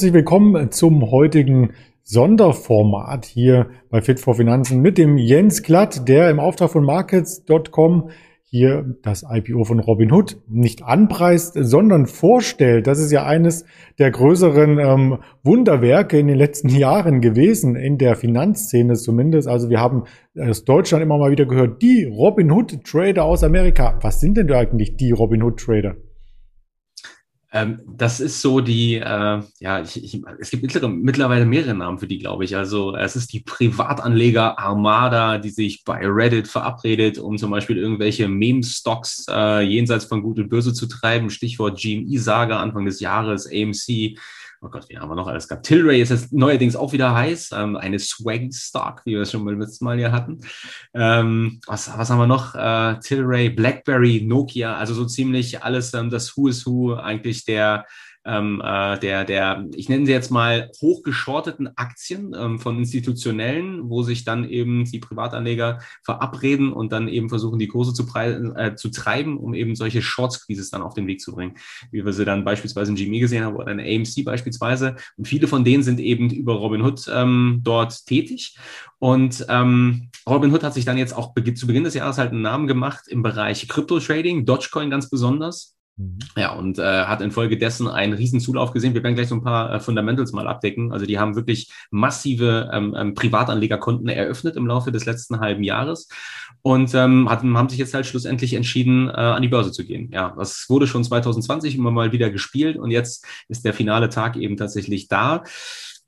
Herzlich willkommen zum heutigen Sonderformat hier bei Fit for Finanzen mit dem Jens Glatt, der im Auftrag von Markets.com hier das IPO von Robinhood nicht anpreist, sondern vorstellt. Das ist ja eines der größeren ähm, Wunderwerke in den letzten Jahren gewesen, in der Finanzszene zumindest. Also wir haben aus Deutschland immer mal wieder gehört, die Robinhood Trader aus Amerika. Was sind denn eigentlich die Robinhood Trader? Ähm, das ist so die, äh, ja, ich, ich, es gibt mittlerweile mehrere Namen für die, glaube ich. Also es ist die Privatanleger Armada, die sich bei Reddit verabredet, um zum Beispiel irgendwelche Meme-Stocks äh, jenseits von Gut und Böse zu treiben. Stichwort GME-Saga Anfang des Jahres, AMC oh Gott, wie haben wir noch alles gehabt? Tilray ist jetzt neuerdings auch wieder heiß, ähm, eine Swag Stock, wie wir es schon mal letztes Mal hier hatten. Ähm, was, was haben wir noch? Äh, Tilray, BlackBerry, Nokia, also so ziemlich alles ähm, das Who is Who eigentlich der ähm, äh, der, der, ich nenne sie jetzt mal hochgeschorteten Aktien ähm, von institutionellen, wo sich dann eben die Privatanleger verabreden und dann eben versuchen, die Kurse zu, äh, zu treiben, um eben solche Short Squeezes dann auf den Weg zu bringen. Wie wir sie dann beispielsweise in GME gesehen haben oder in AMC beispielsweise. Und viele von denen sind eben über Robinhood ähm, dort tätig. Und ähm, Robinhood hat sich dann jetzt auch zu Beginn des Jahres halt einen Namen gemacht im Bereich Crypto-Trading, Dogecoin ganz besonders. Mhm. Ja, und äh, hat infolgedessen einen riesen Zulauf gesehen. Wir werden gleich so ein paar äh, Fundamentals mal abdecken. Also die haben wirklich massive ähm, ähm, Privatanlegerkonten eröffnet im Laufe des letzten halben Jahres und ähm, hatten, haben sich jetzt halt schlussendlich entschieden, äh, an die Börse zu gehen. Ja, das wurde schon 2020 immer mal wieder gespielt und jetzt ist der finale Tag eben tatsächlich da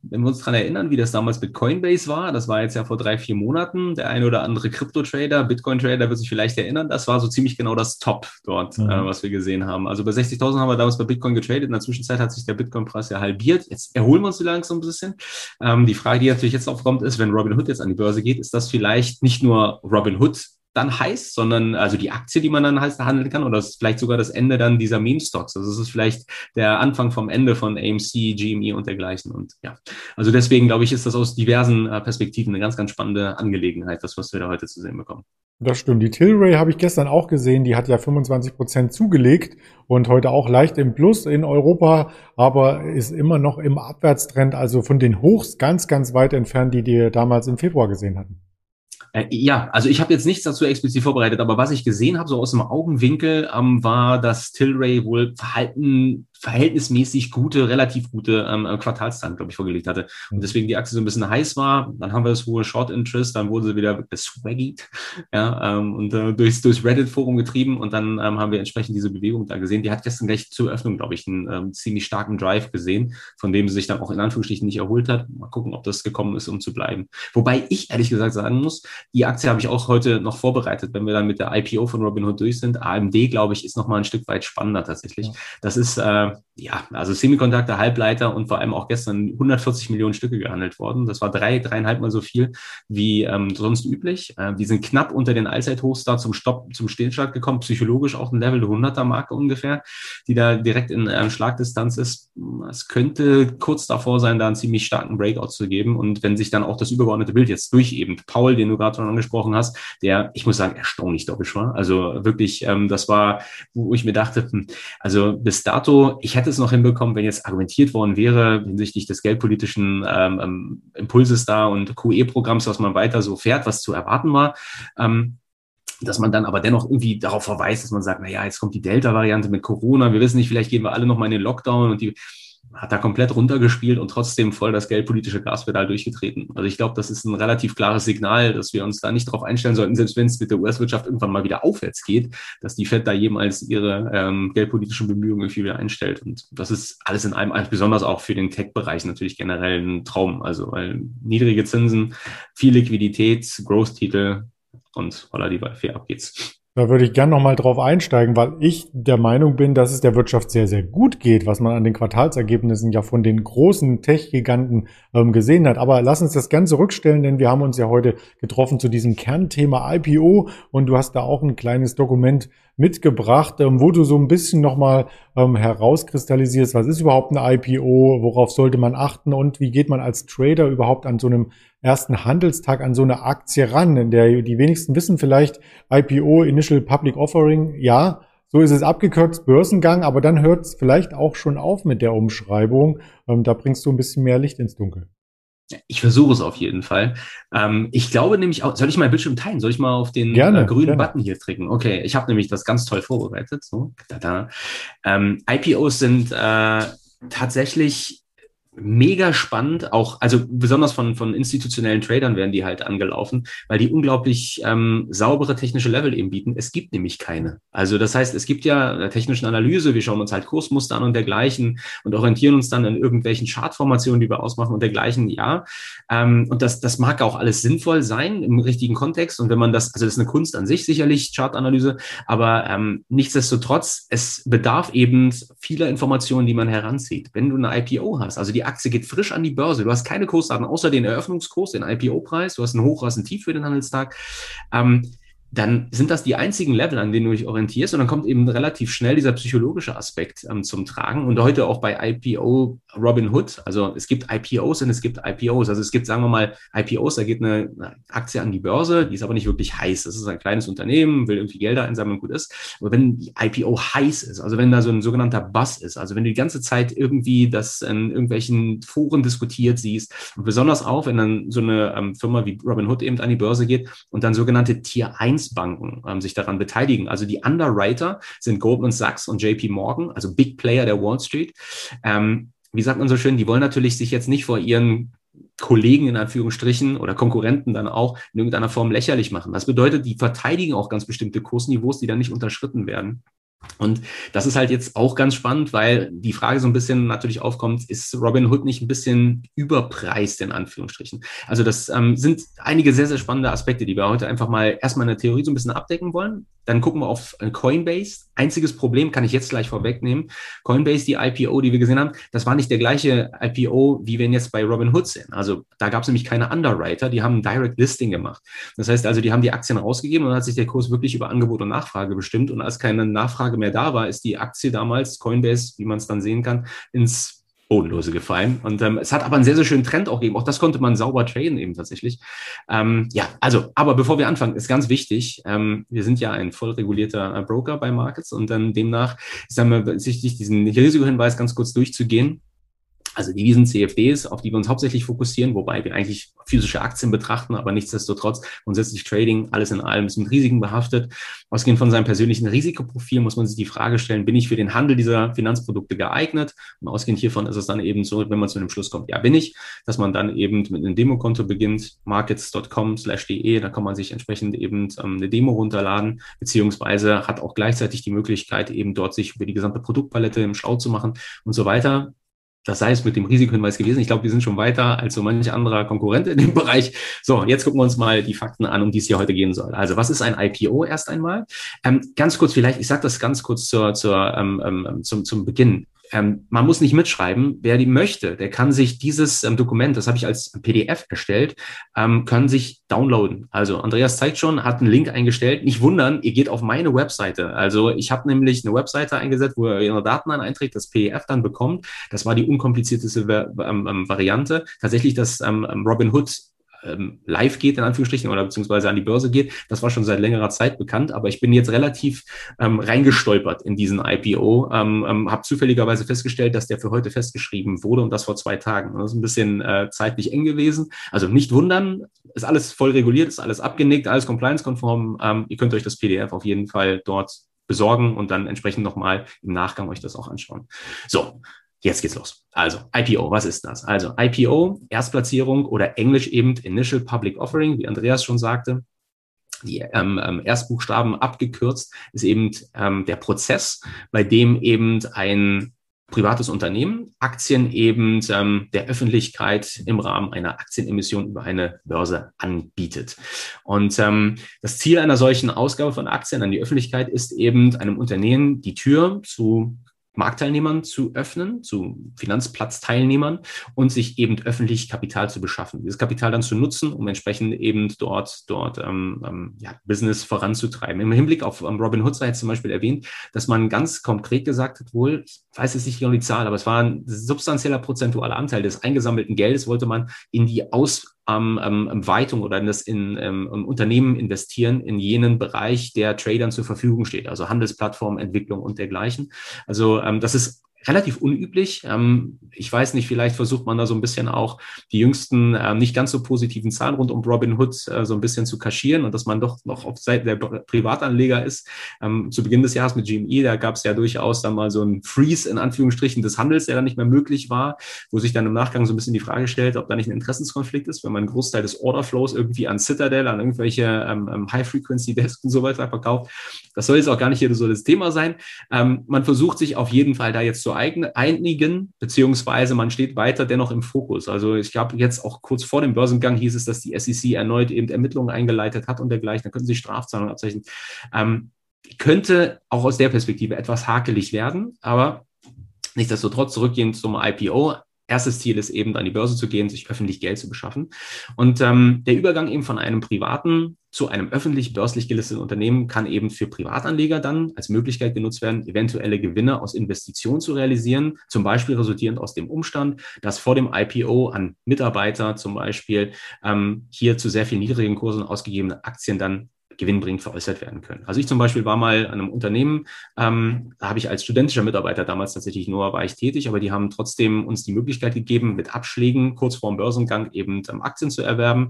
wenn wir uns daran erinnern, wie das damals mit Coinbase war, das war jetzt ja vor drei, vier Monaten, der ein oder andere Krypto-Trader, Bitcoin-Trader wird sich vielleicht erinnern, das war so ziemlich genau das Top dort, mhm. äh, was wir gesehen haben. Also bei 60.000 haben wir damals bei Bitcoin getradet, in der Zwischenzeit hat sich der Bitcoin-Preis ja halbiert, jetzt erholen wir uns so langsam ein bisschen. Ähm, die Frage, die natürlich jetzt aufkommt, ist, wenn Robinhood jetzt an die Börse geht, ist das vielleicht nicht nur Robinhood dann heißt, sondern also die Aktie, die man dann heißt, handeln kann, oder ist vielleicht sogar das Ende dann dieser Meme-Stocks. Also es ist vielleicht der Anfang vom Ende von AMC, GME und dergleichen. Und ja, also deswegen glaube ich, ist das aus diversen äh, Perspektiven eine ganz, ganz spannende Angelegenheit, das, was wir da heute zu sehen bekommen. Das stimmt. Die Tilray habe ich gestern auch gesehen. Die hat ja 25 Prozent zugelegt und heute auch leicht im Plus in Europa, aber ist immer noch im Abwärtstrend, also von den Hochs ganz, ganz weit entfernt, die die damals im Februar gesehen hatten. Äh, ja, also ich habe jetzt nichts dazu explizit vorbereitet, aber was ich gesehen habe, so aus dem Augenwinkel, ähm, war, dass Tilray wohl Verhalten verhältnismäßig gute, relativ gute ähm, äh, Quartalszahlen, glaube ich, vorgelegt hatte. Und mhm. deswegen die Aktie so ein bisschen heiß war. Dann haben wir das hohe Short Interest, dann wurde sie wieder geswaggied, ja, ähm, und äh, durchs, durchs Reddit-Forum getrieben und dann ähm, haben wir entsprechend diese Bewegung da gesehen. Die hat gestern gleich zur Öffnung, glaube ich, einen ähm, ziemlich starken Drive gesehen, von dem sie sich dann auch in Anführungsstrichen nicht erholt hat. Mal gucken, ob das gekommen ist, um zu bleiben. Wobei ich ehrlich gesagt sagen muss, die Aktie habe ich auch heute noch vorbereitet, wenn wir dann mit der IPO von Robinhood durch sind. AMD, glaube ich, ist noch mal ein Stück weit spannender tatsächlich. Das ist äh, ja, also Semiconductor, Halbleiter und vor allem auch gestern 140 Millionen Stücke gehandelt worden. Das war drei, dreieinhalb Mal so viel wie ähm, sonst üblich. Äh, die sind knapp unter den Allzeithochs da zum Stopp, zum Stillstand gekommen, psychologisch auch ein Level 100er Marke ungefähr, die da direkt in ähm, Schlagdistanz ist. Es könnte kurz davor sein, da einen ziemlich starken Breakout zu geben. Und wenn sich dann auch das übergeordnete Bild jetzt durch eben Paul, den du gerade schon angesprochen hast, der, ich muss sagen, erstaunlich doppelt war. Also wirklich, ähm, das war, wo ich mir dachte, hm, also bis dato, ich hätte es noch hinbekommen, wenn jetzt argumentiert worden wäre hinsichtlich des geldpolitischen ähm, ähm Impulses da und QE-Programms, was man weiter so fährt, was zu erwarten war. Ähm, dass man dann aber dennoch irgendwie darauf verweist, dass man sagt, na ja, jetzt kommt die Delta-Variante mit Corona, wir wissen nicht, vielleicht gehen wir alle noch mal in den Lockdown und die hat da komplett runtergespielt und trotzdem voll das geldpolitische Gaspedal durchgetreten. Also ich glaube, das ist ein relativ klares Signal, dass wir uns da nicht darauf einstellen sollten, selbst wenn es mit der US-Wirtschaft irgendwann mal wieder aufwärts geht, dass die Fed da jemals ihre ähm, geldpolitischen Bemühungen irgendwie wieder einstellt. Und das ist alles in einem, besonders auch für den Tech-Bereich natürlich generell ein Traum. Also weil niedrige Zinsen, viel Liquidität, Growth-Titel und holla die Waldfee, ab geht's. Da würde ich gerne nochmal drauf einsteigen, weil ich der Meinung bin, dass es der Wirtschaft sehr, sehr gut geht, was man an den Quartalsergebnissen ja von den großen Tech-Giganten ähm, gesehen hat. Aber lass uns das Ganze rückstellen, denn wir haben uns ja heute getroffen zu diesem Kernthema IPO und du hast da auch ein kleines Dokument mitgebracht, ähm, wo du so ein bisschen nochmal ähm, herauskristallisierst, was ist überhaupt ein IPO, worauf sollte man achten und wie geht man als Trader überhaupt an so einem ersten Handelstag an so eine Aktie ran, in der die wenigsten wissen vielleicht IPO, Initial Public Offering, ja, so ist es abgekürzt Börsengang, aber dann hört es vielleicht auch schon auf mit der Umschreibung. Ähm, da bringst du ein bisschen mehr Licht ins Dunkel. Ich versuche es auf jeden Fall. Ähm, ich glaube nämlich auch, soll ich mal Bildschirm teilen? Soll ich mal auf den gerne, äh, grünen gerne. Button hier drücken? Okay, ich habe nämlich das ganz toll vorbereitet. So, da, da. Ähm, IPOs sind äh, tatsächlich mega spannend, auch, also besonders von, von institutionellen Tradern werden die halt angelaufen, weil die unglaublich ähm, saubere technische Level eben bieten. Es gibt nämlich keine. Also das heißt, es gibt ja eine technischen Analyse, wir schauen uns halt Kursmuster an und dergleichen und orientieren uns dann an irgendwelchen Chartformationen, die wir ausmachen und dergleichen, ja. Ähm, und das, das mag auch alles sinnvoll sein im richtigen Kontext. Und wenn man das, also das ist eine Kunst an sich sicherlich, Chartanalyse, aber ähm, nichtsdestotrotz, es bedarf eben vieler Informationen, die man heranzieht. Wenn du eine IPO hast, also die die Aktie geht frisch an die Börse. Du hast keine Kursdaten außer den Eröffnungskurs, den IPO-Preis. Du hast einen Hoch, hast einen Tief für den Handelstag. Ähm, dann sind das die einzigen Level, an denen du dich orientierst. Und dann kommt eben relativ schnell dieser psychologische Aspekt ähm, zum Tragen. Und heute auch bei IPO Robinhood. Also es gibt IPOs und es gibt IPOs. Also es gibt, sagen wir mal, IPOs, da geht eine, eine Aktie an die Börse, die ist aber nicht wirklich heiß. Das ist ein kleines Unternehmen, will irgendwie Gelder einsammeln, gut ist. Aber wenn die IPO heiß ist, also wenn da so ein sogenannter Buzz ist, also wenn du die ganze Zeit irgendwie das in irgendwelchen Foren diskutiert siehst, und besonders auch, wenn dann so eine ähm, Firma wie Robinhood eben an die Börse geht und dann sogenannte Tier 1 Finanzbanken ähm, sich daran beteiligen. Also die Underwriter sind Goldman Sachs und JP Morgan, also Big Player der Wall Street. Ähm, wie sagt man so schön, die wollen natürlich sich jetzt nicht vor ihren Kollegen in Anführungsstrichen oder Konkurrenten dann auch in irgendeiner Form lächerlich machen. Das bedeutet, die verteidigen auch ganz bestimmte Kursniveaus, die dann nicht unterschritten werden. Und das ist halt jetzt auch ganz spannend, weil die Frage so ein bisschen natürlich aufkommt, ist Robin Hood nicht ein bisschen überpreist in Anführungsstrichen? Also das ähm, sind einige sehr, sehr spannende Aspekte, die wir heute einfach mal erstmal in der Theorie so ein bisschen abdecken wollen. Dann gucken wir auf äh, Coinbase. Einziges Problem kann ich jetzt gleich vorwegnehmen. Coinbase, die IPO, die wir gesehen haben, das war nicht der gleiche IPO, wie wir ihn jetzt bei Robinhood sehen. Also da gab es nämlich keine Underwriter, die haben ein Direct Listing gemacht. Das heißt also, die haben die Aktien rausgegeben und dann hat sich der Kurs wirklich über Angebot und Nachfrage bestimmt. Und als keine Nachfrage mehr da war, ist die Aktie damals, Coinbase, wie man es dann sehen kann, ins Bodenlose gefallen. Und ähm, es hat aber einen sehr, sehr schönen Trend auch gegeben. Auch das konnte man sauber traden eben tatsächlich. Ähm, ja, also, aber bevor wir anfangen, ist ganz wichtig, ähm, wir sind ja ein voll regulierter äh, Broker bei Markets und dann demnach ist dann wichtig, diesen Risikohinweis ganz kurz durchzugehen also Devisen, CFDs, auf die wir uns hauptsächlich fokussieren, wobei wir eigentlich physische Aktien betrachten, aber nichtsdestotrotz grundsätzlich Trading, alles in allem ist mit Risiken behaftet. Ausgehend von seinem persönlichen Risikoprofil muss man sich die Frage stellen, bin ich für den Handel dieser Finanzprodukte geeignet? Und ausgehend hiervon ist es dann eben so, wenn man zu dem Schluss kommt, ja, bin ich, dass man dann eben mit einem Demokonto beginnt, markets.com slash de, da kann man sich entsprechend eben ähm, eine Demo runterladen, beziehungsweise hat auch gleichzeitig die Möglichkeit, eben dort sich über die gesamte Produktpalette im Schau zu machen und so weiter das sei es mit dem Risikohinweis gewesen. Ich glaube, wir sind schon weiter als so manch anderer Konkurrent in dem Bereich. So, jetzt gucken wir uns mal die Fakten an, um die es hier heute gehen soll. Also, was ist ein IPO erst einmal? Ähm, ganz kurz vielleicht, ich sage das ganz kurz zur, zur, ähm, ähm, zum, zum Beginn. Ähm, man muss nicht mitschreiben. Wer die möchte, der kann sich dieses ähm, Dokument, das habe ich als PDF erstellt, ähm, können sich downloaden. Also Andreas zeigt schon, hat einen Link eingestellt. Nicht wundern, ihr geht auf meine Webseite. Also ich habe nämlich eine Webseite eingesetzt, wo ihr eure Daten dann einträgt, das PDF dann bekommt. Das war die unkomplizierteste ähm, ähm, Variante. Tatsächlich das ähm, Robinhood ähm, live geht, in Anführungsstrichen, oder beziehungsweise an die Börse geht. Das war schon seit längerer Zeit bekannt, aber ich bin jetzt relativ ähm, reingestolpert in diesen IPO, ähm, ähm, habe zufälligerweise festgestellt, dass der für heute festgeschrieben wurde und das vor zwei Tagen. Das ist ein bisschen äh, zeitlich eng gewesen. Also nicht wundern, ist alles voll reguliert, ist alles abgenickt, alles compliance-konform. Ähm, ihr könnt euch das PDF auf jeden Fall dort besorgen und dann entsprechend nochmal im Nachgang euch das auch anschauen. So, Jetzt geht's los. Also IPO, was ist das? Also IPO, Erstplatzierung oder Englisch eben Initial Public Offering, wie Andreas schon sagte. Die ähm, ähm, Erstbuchstaben abgekürzt ist eben ähm, der Prozess, bei dem eben ein privates Unternehmen Aktien eben ähm, der Öffentlichkeit im Rahmen einer Aktienemission über eine Börse anbietet. Und ähm, das Ziel einer solchen Ausgabe von Aktien an die Öffentlichkeit ist eben einem Unternehmen die Tür zu Marktteilnehmern zu öffnen, zu Finanzplatzteilnehmern und sich eben öffentlich Kapital zu beschaffen. Dieses Kapital dann zu nutzen, um entsprechend eben dort, dort ähm, ähm, ja, Business voranzutreiben. Im Hinblick auf ähm, Robin Hood sei jetzt zum Beispiel erwähnt, dass man ganz konkret gesagt hat, wohl, ich weiß jetzt nicht genau die Zahl, aber es war ein substanzieller prozentualer Anteil des eingesammelten Geldes, wollte man in die Aus ähm, ähm, Weitung oder in das in, ähm, Unternehmen investieren in jenen Bereich, der Tradern zur Verfügung steht, also Handelsplattform, Entwicklung und dergleichen. Also ähm, das ist relativ unüblich. Ähm, ich weiß nicht, vielleicht versucht man da so ein bisschen auch die jüngsten äh, nicht ganz so positiven Zahlen rund um Robin Hood äh, so ein bisschen zu kaschieren und dass man doch noch auf Seite der Privatanleger ist. Ähm, zu Beginn des Jahres mit GME, da gab es ja durchaus dann mal so ein Freeze in Anführungsstrichen des Handels, der dann nicht mehr möglich war, wo sich dann im Nachgang so ein bisschen die Frage stellt, ob da nicht ein Interessenskonflikt ist, wenn man einen Großteil des Orderflows irgendwie an Citadel, an irgendwelche ähm, ähm High-Frequency-Desks und so weiter verkauft. Das soll jetzt auch gar nicht hier so das Thema sein. Ähm, man versucht sich auf jeden Fall da jetzt zu einigen, beziehungsweise man steht weiter dennoch im Fokus. Also ich glaube, jetzt auch kurz vor dem Börsengang hieß es, dass die SEC erneut eben Ermittlungen eingeleitet hat und dergleichen. Da könnten sie Strafzahlungen abzeichnen. Ähm, könnte auch aus der Perspektive etwas hakelig werden, aber nichtsdestotrotz zurückgehend zum IPO erstes Ziel ist eben, an die Börse zu gehen, sich öffentlich Geld zu beschaffen. Und ähm, der Übergang eben von einem privaten zu einem öffentlich börslich gelisteten Unternehmen kann eben für Privatanleger dann als Möglichkeit genutzt werden, eventuelle Gewinne aus Investitionen zu realisieren, zum Beispiel resultierend aus dem Umstand, dass vor dem IPO an Mitarbeiter zum Beispiel ähm, hier zu sehr viel niedrigen Kursen ausgegebene Aktien dann gewinnbringend veräußert werden können. Also ich zum Beispiel war mal an einem Unternehmen, ähm, da habe ich als studentischer Mitarbeiter damals tatsächlich nur war ich tätig, aber die haben trotzdem uns die Möglichkeit gegeben, mit Abschlägen kurz vor dem Börsengang eben ähm, Aktien zu erwerben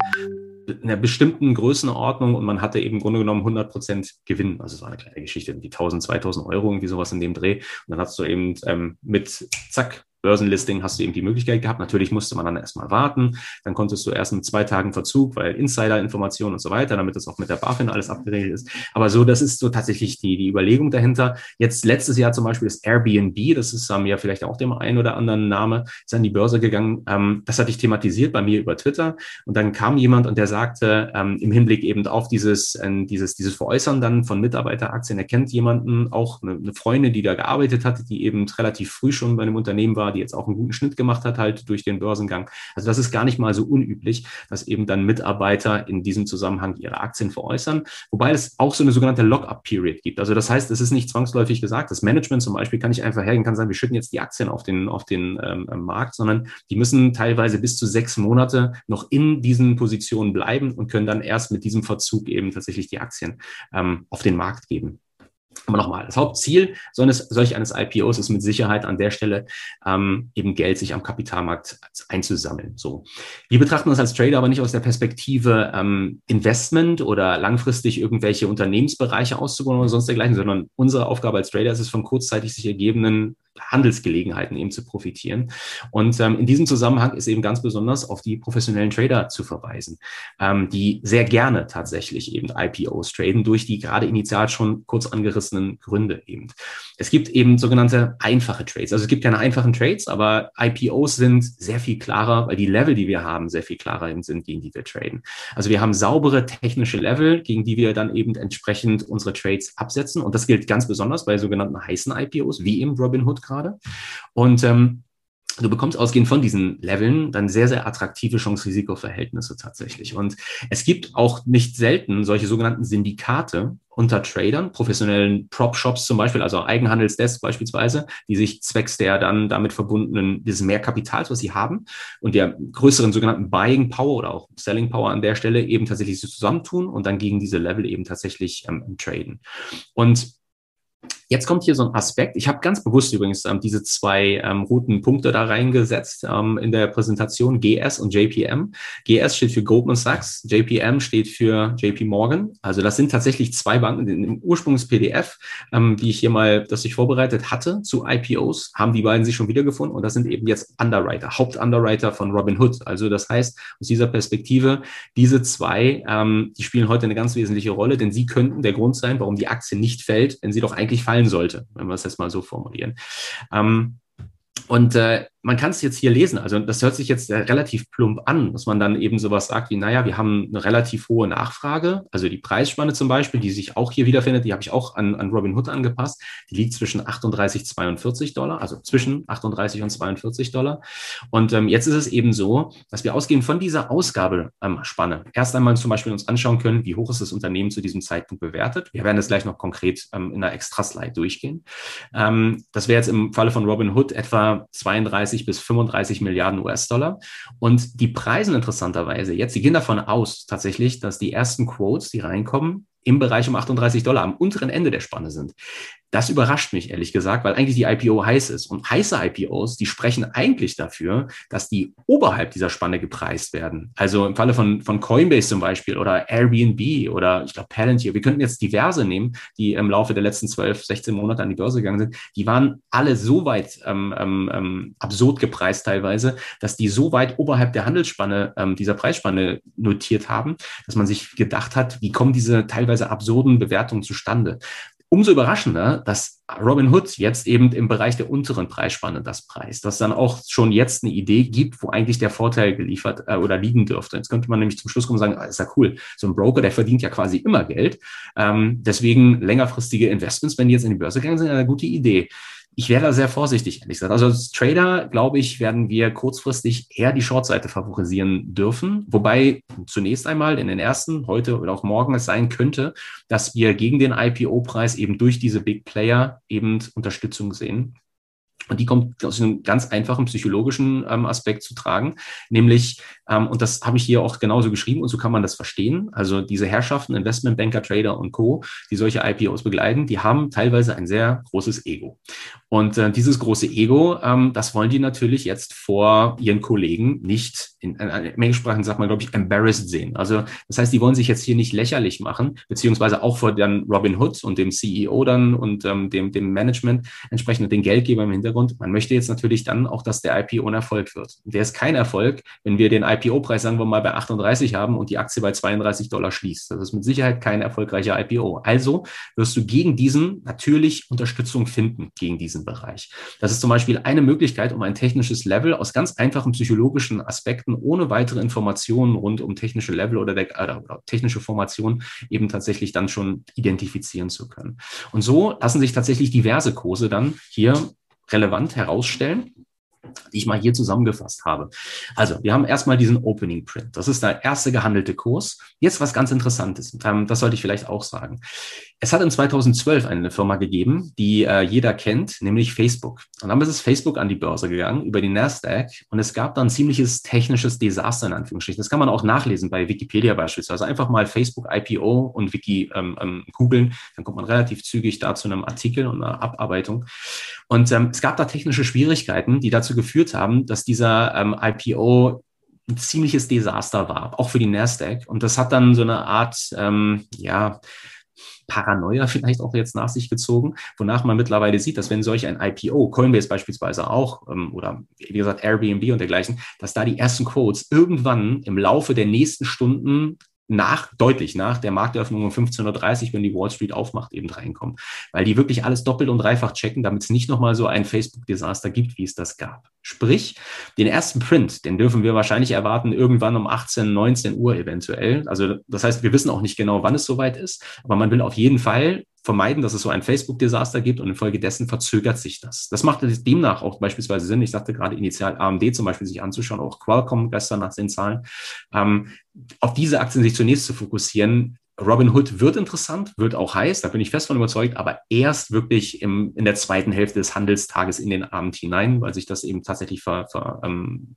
einer bestimmten Größenordnung und man hatte eben im Grunde genommen 100 Prozent Gewinn. Also es war eine kleine Geschichte, die 1000, 2000 Euro, irgendwie sowas in dem Dreh. Und dann hast du eben ähm, mit zack Börsenlisting hast du eben die Möglichkeit gehabt. Natürlich musste man dann erstmal warten. Dann konntest du erst mit zwei Tagen Verzug, weil Insider-Informationen und so weiter, damit das auch mit der BaFin alles abgeregelt ist. Aber so, das ist so tatsächlich die, die Überlegung dahinter. Jetzt letztes Jahr zum Beispiel das Airbnb, das ist ähm, ja vielleicht auch dem einen oder anderen Name, ist an die Börse gegangen. Ähm, das hatte ich thematisiert bei mir über Twitter. Und dann kam jemand und der sagte, ähm, im Hinblick eben auf dieses, äh, dieses, dieses Veräußern dann von Mitarbeiteraktien, er kennt jemanden, auch eine, eine Freundin, die da gearbeitet hatte, die eben relativ früh schon bei einem Unternehmen war, die jetzt auch einen guten Schnitt gemacht hat, halt durch den Börsengang. Also das ist gar nicht mal so unüblich, dass eben dann Mitarbeiter in diesem Zusammenhang ihre Aktien veräußern, wobei es auch so eine sogenannte Lock-up-Period gibt. Also das heißt, es ist nicht zwangsläufig gesagt, das Management zum Beispiel kann nicht einfach hergehen, kann sagen, wir schütten jetzt die Aktien auf den, auf den ähm, Markt, sondern die müssen teilweise bis zu sechs Monate noch in diesen Positionen bleiben und können dann erst mit diesem Verzug eben tatsächlich die Aktien ähm, auf den Markt geben. Aber nochmal, das Hauptziel solch, solch eines IPOs ist mit Sicherheit an der Stelle ähm, eben Geld sich am Kapitalmarkt einzusammeln. So, wir betrachten das als Trader aber nicht aus der Perspektive ähm, Investment oder langfristig irgendwelche Unternehmensbereiche auszubauen oder sonst dergleichen, sondern unsere Aufgabe als Trader ist es, von kurzzeitig sich ergebenden Handelsgelegenheiten eben zu profitieren. Und ähm, in diesem Zusammenhang ist eben ganz besonders auf die professionellen Trader zu verweisen, ähm, die sehr gerne tatsächlich eben IPOs traden durch die gerade initial schon kurz angerissenen Gründe eben. Es gibt eben sogenannte einfache Trades. Also es gibt keine einfachen Trades, aber IPOs sind sehr viel klarer, weil die Level, die wir haben, sehr viel klarer sind, gegen die wir traden. Also wir haben saubere technische Level, gegen die wir dann eben entsprechend unsere Trades absetzen. Und das gilt ganz besonders bei sogenannten heißen IPOs, wie eben Robinhood gerade. Und ähm, du bekommst ausgehend von diesen Leveln dann sehr, sehr attraktive Chance-Risiko-Verhältnisse tatsächlich. Und es gibt auch nicht selten solche sogenannten Syndikate unter Tradern, professionellen Prop-Shops zum Beispiel, also Eigenhandelsdesk beispielsweise, die sich zwecks der dann damit verbundenen, dieses Mehrkapitals, was sie haben und der größeren sogenannten Buying Power oder auch Selling Power an der Stelle eben tatsächlich so zusammentun und dann gegen diese Level eben tatsächlich ähm, traden. Und Jetzt kommt hier so ein Aspekt. Ich habe ganz bewusst übrigens ähm, diese zwei ähm, roten Punkte da reingesetzt ähm, in der Präsentation, GS und JPM. GS steht für Goldman Sachs, JPM steht für JP Morgan. Also das sind tatsächlich zwei Banken. Im Ursprungs-PDF, ähm, die ich hier mal, das ich vorbereitet hatte zu IPOs, haben die beiden sich schon wiedergefunden und das sind eben jetzt Underwriter, Hauptunderwriter von Robinhood. Also das heißt, aus dieser Perspektive, diese zwei, ähm, die spielen heute eine ganz wesentliche Rolle, denn sie könnten der Grund sein, warum die Aktie nicht fällt, wenn sie doch eigentlich fallen sollte, wenn wir es jetzt mal so formulieren. Ähm, und äh, man kann es jetzt hier lesen. Also das hört sich jetzt relativ plump an, dass man dann eben sowas sagt wie, naja, wir haben eine relativ hohe Nachfrage. Also die Preisspanne zum Beispiel, die sich auch hier wiederfindet, die habe ich auch an, an Robin Hood angepasst. Die liegt zwischen 38 42 Dollar, also zwischen 38 und 42 Dollar. Und ähm, jetzt ist es eben so, dass wir ausgehend von dieser Ausgabespanne ähm, erst einmal zum Beispiel uns anschauen können, wie hoch ist das Unternehmen zu diesem Zeitpunkt bewertet. Wir werden das gleich noch konkret ähm, in einer Extra-Slide durchgehen. Ähm, das wäre jetzt im Falle von Robin Hood etwa 32 30 bis 35 Milliarden US-Dollar. Und die preisen interessanterweise jetzt, sie gehen davon aus tatsächlich, dass die ersten Quotes, die reinkommen, im Bereich um 38 Dollar am unteren Ende der Spanne sind. Das überrascht mich ehrlich gesagt, weil eigentlich die IPO heiß ist. Und heiße IPOs, die sprechen eigentlich dafür, dass die oberhalb dieser Spanne gepreist werden. Also im Falle von, von Coinbase zum Beispiel oder Airbnb oder ich glaube Palantir. Wir könnten jetzt diverse nehmen, die im Laufe der letzten 12, 16 Monate an die Börse gegangen sind. Die waren alle so weit ähm, ähm, ähm, absurd gepreist teilweise, dass die so weit oberhalb der Handelsspanne, ähm, dieser Preisspanne notiert haben, dass man sich gedacht hat, wie kommen diese teilweise absurden Bewertungen zustande? Umso überraschender, dass Robinhood jetzt eben im Bereich der unteren Preisspanne das preist, dass dann auch schon jetzt eine Idee gibt, wo eigentlich der Vorteil geliefert äh, oder liegen dürfte. Jetzt könnte man nämlich zum Schluss kommen und sagen, ah, ist ja cool, so ein Broker, der verdient ja quasi immer Geld. Ähm, deswegen längerfristige Investments, wenn die jetzt in die Börse gegangen sind, eine gute Idee ich wäre da sehr vorsichtig, ehrlich gesagt. Also als Trader, glaube ich, werden wir kurzfristig eher die Shortseite favorisieren dürfen. Wobei zunächst einmal in den ersten, heute oder auch morgen es sein könnte, dass wir gegen den IPO-Preis eben durch diese Big Player eben Unterstützung sehen. Und die kommt aus einem ganz einfachen psychologischen ähm, Aspekt zu tragen, nämlich, ähm, und das habe ich hier auch genauso geschrieben und so kann man das verstehen, also diese Herrschaften, Investmentbanker, Trader und Co., die solche IPOs begleiten, die haben teilweise ein sehr großes Ego. Und äh, dieses große Ego, ähm, das wollen die natürlich jetzt vor ihren Kollegen nicht, in, in, in Englischsprachen sagt man, glaube ich, embarrassed sehen. Also das heißt, die wollen sich jetzt hier nicht lächerlich machen, beziehungsweise auch vor dann Robin Hood und dem CEO dann und ähm, dem, dem Management entsprechend den Geldgeber im Hintergrund. Man möchte jetzt natürlich dann auch, dass der IPO ein Erfolg wird. Der ist kein Erfolg, wenn wir den IPO-Preis, sagen wir mal, bei 38 haben und die Aktie bei 32 Dollar schließt. Das ist mit Sicherheit kein erfolgreicher IPO. Also wirst du gegen diesen natürlich Unterstützung finden, gegen diesen Bereich. Das ist zum Beispiel eine Möglichkeit, um ein technisches Level aus ganz einfachen psychologischen Aspekten ohne weitere Informationen rund um technische Level oder, der, oder, oder technische Formation eben tatsächlich dann schon identifizieren zu können. Und so lassen sich tatsächlich diverse Kurse dann hier relevant herausstellen die ich mal hier zusammengefasst habe. Also, wir haben erstmal diesen Opening Print. Das ist der erste gehandelte Kurs. Jetzt was ganz Interessantes. Ähm, das sollte ich vielleicht auch sagen. Es hat in 2012 eine Firma gegeben, die äh, jeder kennt, nämlich Facebook. Und dann ist Facebook an die Börse gegangen über die Nasdaq und es gab dann ziemliches technisches Desaster in Anführungsstrichen. Das kann man auch nachlesen bei Wikipedia beispielsweise. Einfach mal Facebook IPO und Wiki ähm, ähm, googeln, dann kommt man relativ zügig da zu einem Artikel und einer Abarbeitung. Und ähm, es gab da technische Schwierigkeiten, die dazu geführt haben, dass dieser ähm, IPO ein ziemliches Desaster war, auch für die Nasdaq. Und das hat dann so eine Art, ähm, ja, Paranoia vielleicht auch jetzt nach sich gezogen, wonach man mittlerweile sieht, dass wenn solch ein IPO, Coinbase beispielsweise auch, ähm, oder wie gesagt Airbnb und dergleichen, dass da die ersten Quotes irgendwann im Laufe der nächsten Stunden nach, deutlich nach der Markteröffnung um 15.30 Uhr, wenn die Wall Street aufmacht, eben reinkommen. Weil die wirklich alles doppelt und dreifach checken, damit es nicht nochmal so ein Facebook-Desaster gibt, wie es das gab. Sprich, den ersten Print, den dürfen wir wahrscheinlich erwarten irgendwann um 18, 19 Uhr eventuell. Also das heißt, wir wissen auch nicht genau, wann es soweit ist, aber man will auf jeden Fall vermeiden, dass es so ein Facebook-Desaster gibt und infolgedessen verzögert sich das. Das macht demnach auch beispielsweise Sinn. Ich sagte gerade initial AMD zum Beispiel sich anzuschauen, auch Qualcomm gestern nach den Zahlen. Ähm, auf diese Aktien sich zunächst zu fokussieren, Robinhood wird interessant, wird auch heiß, da bin ich fest von überzeugt, aber erst wirklich im, in der zweiten Hälfte des Handelstages in den Abend hinein, weil sich das eben tatsächlich ver, ver, ähm,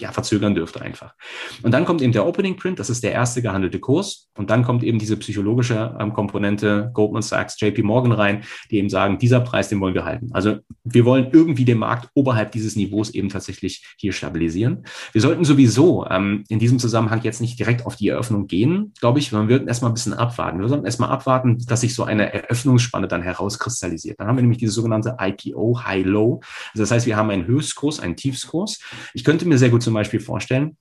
ja, verzögern dürfte einfach. Und dann kommt eben der Opening Print, das ist der erste gehandelte Kurs. Und dann kommt eben diese psychologische ähm, Komponente Goldman Sachs, JP Morgan rein, die eben sagen, dieser Preis, den wollen wir halten. Also wir wollen irgendwie den Markt oberhalb dieses Niveaus eben tatsächlich hier stabilisieren. Wir sollten sowieso ähm, in diesem Zusammenhang jetzt nicht direkt auf die Eröffnung gehen, glaube ich. Wir würden erstmal ein bisschen abwarten. Wir sollten erstmal abwarten, dass sich so eine Eröffnungsspanne dann herauskristallisiert. Dann haben wir nämlich diese sogenannte IPO High-Low. Also das heißt, wir haben einen Höchstkurs, einen Tiefskurs. Ich könnte mir sehr gut zum Beispiel vorstellen,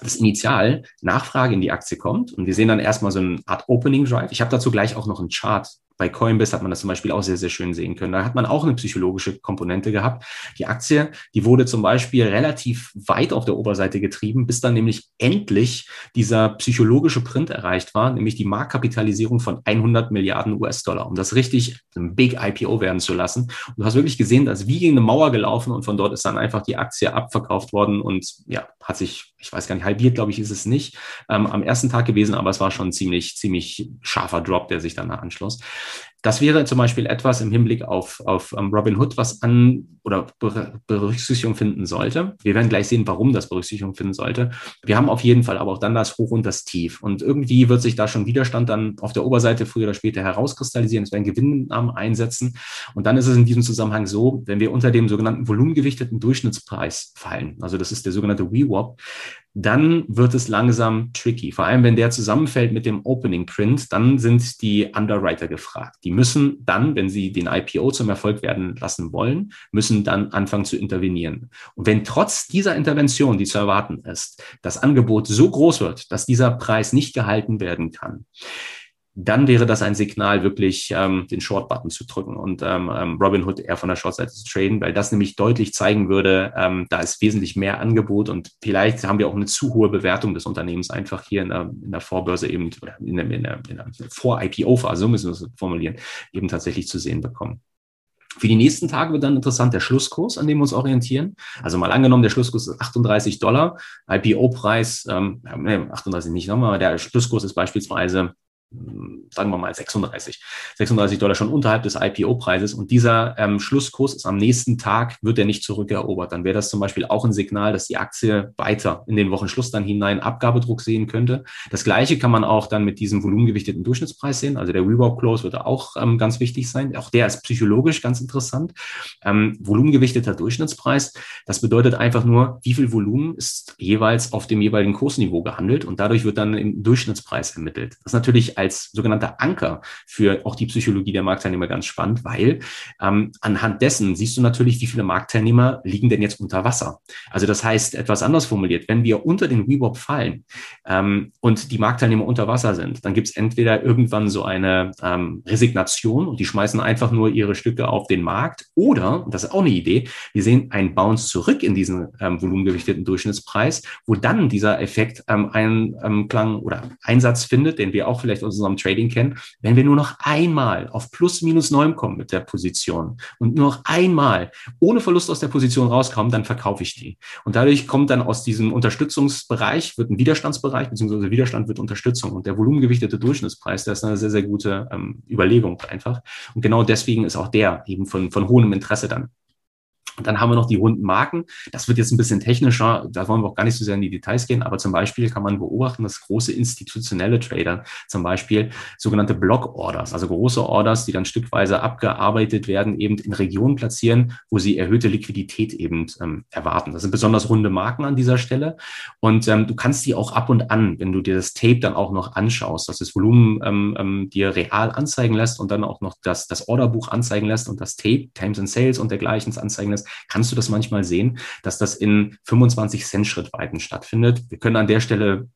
dass initial Nachfrage in die Aktie kommt und wir sehen dann erstmal so eine Art Opening Drive. Ich habe dazu gleich auch noch einen Chart bei Coinbase hat man das zum Beispiel auch sehr, sehr schön sehen können. Da hat man auch eine psychologische Komponente gehabt. Die Aktie, die wurde zum Beispiel relativ weit auf der Oberseite getrieben, bis dann nämlich endlich dieser psychologische Print erreicht war, nämlich die Marktkapitalisierung von 100 Milliarden US-Dollar, um das richtig ein Big IPO werden zu lassen. Und du hast wirklich gesehen, dass wie gegen eine Mauer gelaufen und von dort ist dann einfach die Aktie abverkauft worden und ja, hat sich, ich weiß gar nicht, halbiert, glaube ich, ist es nicht, ähm, am ersten Tag gewesen, aber es war schon ziemlich, ziemlich scharfer Drop, der sich danach anschloss. Das wäre zum Beispiel etwas im Hinblick auf, auf ähm, Robin Hood, was an oder Berücksichtigung finden sollte. Wir werden gleich sehen, warum das Berücksichtigung finden sollte. Wir haben auf jeden Fall aber auch dann das Hoch und das Tief. Und irgendwie wird sich da schon Widerstand dann auf der Oberseite früher oder später herauskristallisieren. Es werden Gewinnnahmen einsetzen. Und dann ist es in diesem Zusammenhang so, wenn wir unter dem sogenannten volumengewichteten Durchschnittspreis fallen, also das ist der sogenannte VWAP, dann wird es langsam tricky. Vor allem, wenn der zusammenfällt mit dem Opening Print, dann sind die Underwriter gefragt. Die müssen dann, wenn sie den IPO zum Erfolg werden lassen wollen, müssen dann anfangen zu intervenieren. Und wenn trotz dieser Intervention, die zu erwarten ist, das Angebot so groß wird, dass dieser Preis nicht gehalten werden kann, dann wäre das ein Signal, wirklich ähm, den Short-Button zu drücken und ähm, ähm, Robinhood eher von der Short-Seite zu traden, weil das nämlich deutlich zeigen würde, ähm, da ist wesentlich mehr Angebot und vielleicht haben wir auch eine zu hohe Bewertung des Unternehmens einfach hier in der, in der Vorbörse eben, in der, in der, in der Vor-IPO-Phase, so müssen wir es formulieren, eben tatsächlich zu sehen bekommen. Für die nächsten Tage wird dann interessant der Schlusskurs, an dem wir uns orientieren. Also mal angenommen, der Schlusskurs ist 38 Dollar, IPO-Preis, ähm, 38 nicht nochmal, der Schlusskurs ist beispielsweise sagen wir mal 36, 36 Dollar schon unterhalb des IPO-Preises und dieser ähm, Schlusskurs ist am nächsten Tag, wird er nicht zurückerobert. Dann wäre das zum Beispiel auch ein Signal, dass die Aktie weiter in den Wochenschluss dann hinein Abgabedruck sehen könnte. Das gleiche kann man auch dann mit diesem volumengewichteten Durchschnittspreis sehen. Also der Reward Close wird auch ähm, ganz wichtig sein. Auch der ist psychologisch ganz interessant. Ähm, volumengewichteter Durchschnittspreis, das bedeutet einfach nur, wie viel Volumen ist jeweils auf dem jeweiligen Kursniveau gehandelt und dadurch wird dann im Durchschnittspreis ermittelt. Das ist natürlich als sogenannter Anker für auch die Psychologie der Marktteilnehmer ganz spannend, weil ähm, anhand dessen siehst du natürlich, wie viele Marktteilnehmer liegen denn jetzt unter Wasser. Also das heißt, etwas anders formuliert, wenn wir unter den WeWop fallen ähm, und die Marktteilnehmer unter Wasser sind, dann gibt es entweder irgendwann so eine ähm, Resignation und die schmeißen einfach nur ihre Stücke auf den Markt oder, das ist auch eine Idee, wir sehen einen Bounce zurück in diesen ähm, volumengewichteten Durchschnittspreis, wo dann dieser Effekt ähm, Einklang ähm, oder Einsatz findet, den wir auch vielleicht aus unserem Trading kennen, wenn wir nur noch einmal auf plus minus neun kommen mit der Position und nur noch einmal ohne Verlust aus der Position rauskommen, dann verkaufe ich die. Und dadurch kommt dann aus diesem Unterstützungsbereich, wird ein Widerstandsbereich, beziehungsweise Widerstand wird Unterstützung. Und der volumengewichtete Durchschnittspreis, der ist eine sehr, sehr gute ähm, Überlegung einfach. Und genau deswegen ist auch der eben von, von hohem Interesse dann. Und dann haben wir noch die runden Marken. Das wird jetzt ein bisschen technischer, da wollen wir auch gar nicht so sehr in die Details gehen, aber zum Beispiel kann man beobachten, dass große institutionelle Trader zum Beispiel sogenannte Block-Orders, also große Orders, die dann stückweise abgearbeitet werden, eben in Regionen platzieren, wo sie erhöhte Liquidität eben ähm, erwarten. Das sind besonders runde Marken an dieser Stelle. Und ähm, du kannst die auch ab und an, wenn du dir das Tape dann auch noch anschaust, dass das Volumen ähm, ähm, dir real anzeigen lässt und dann auch noch das, das Orderbuch anzeigen lässt und das Tape, Times and Sales und dergleichen anzeigen lässt, kannst du das manchmal sehen, dass das in 25 Cent Schrittweiten stattfindet. Wir können an der Stelle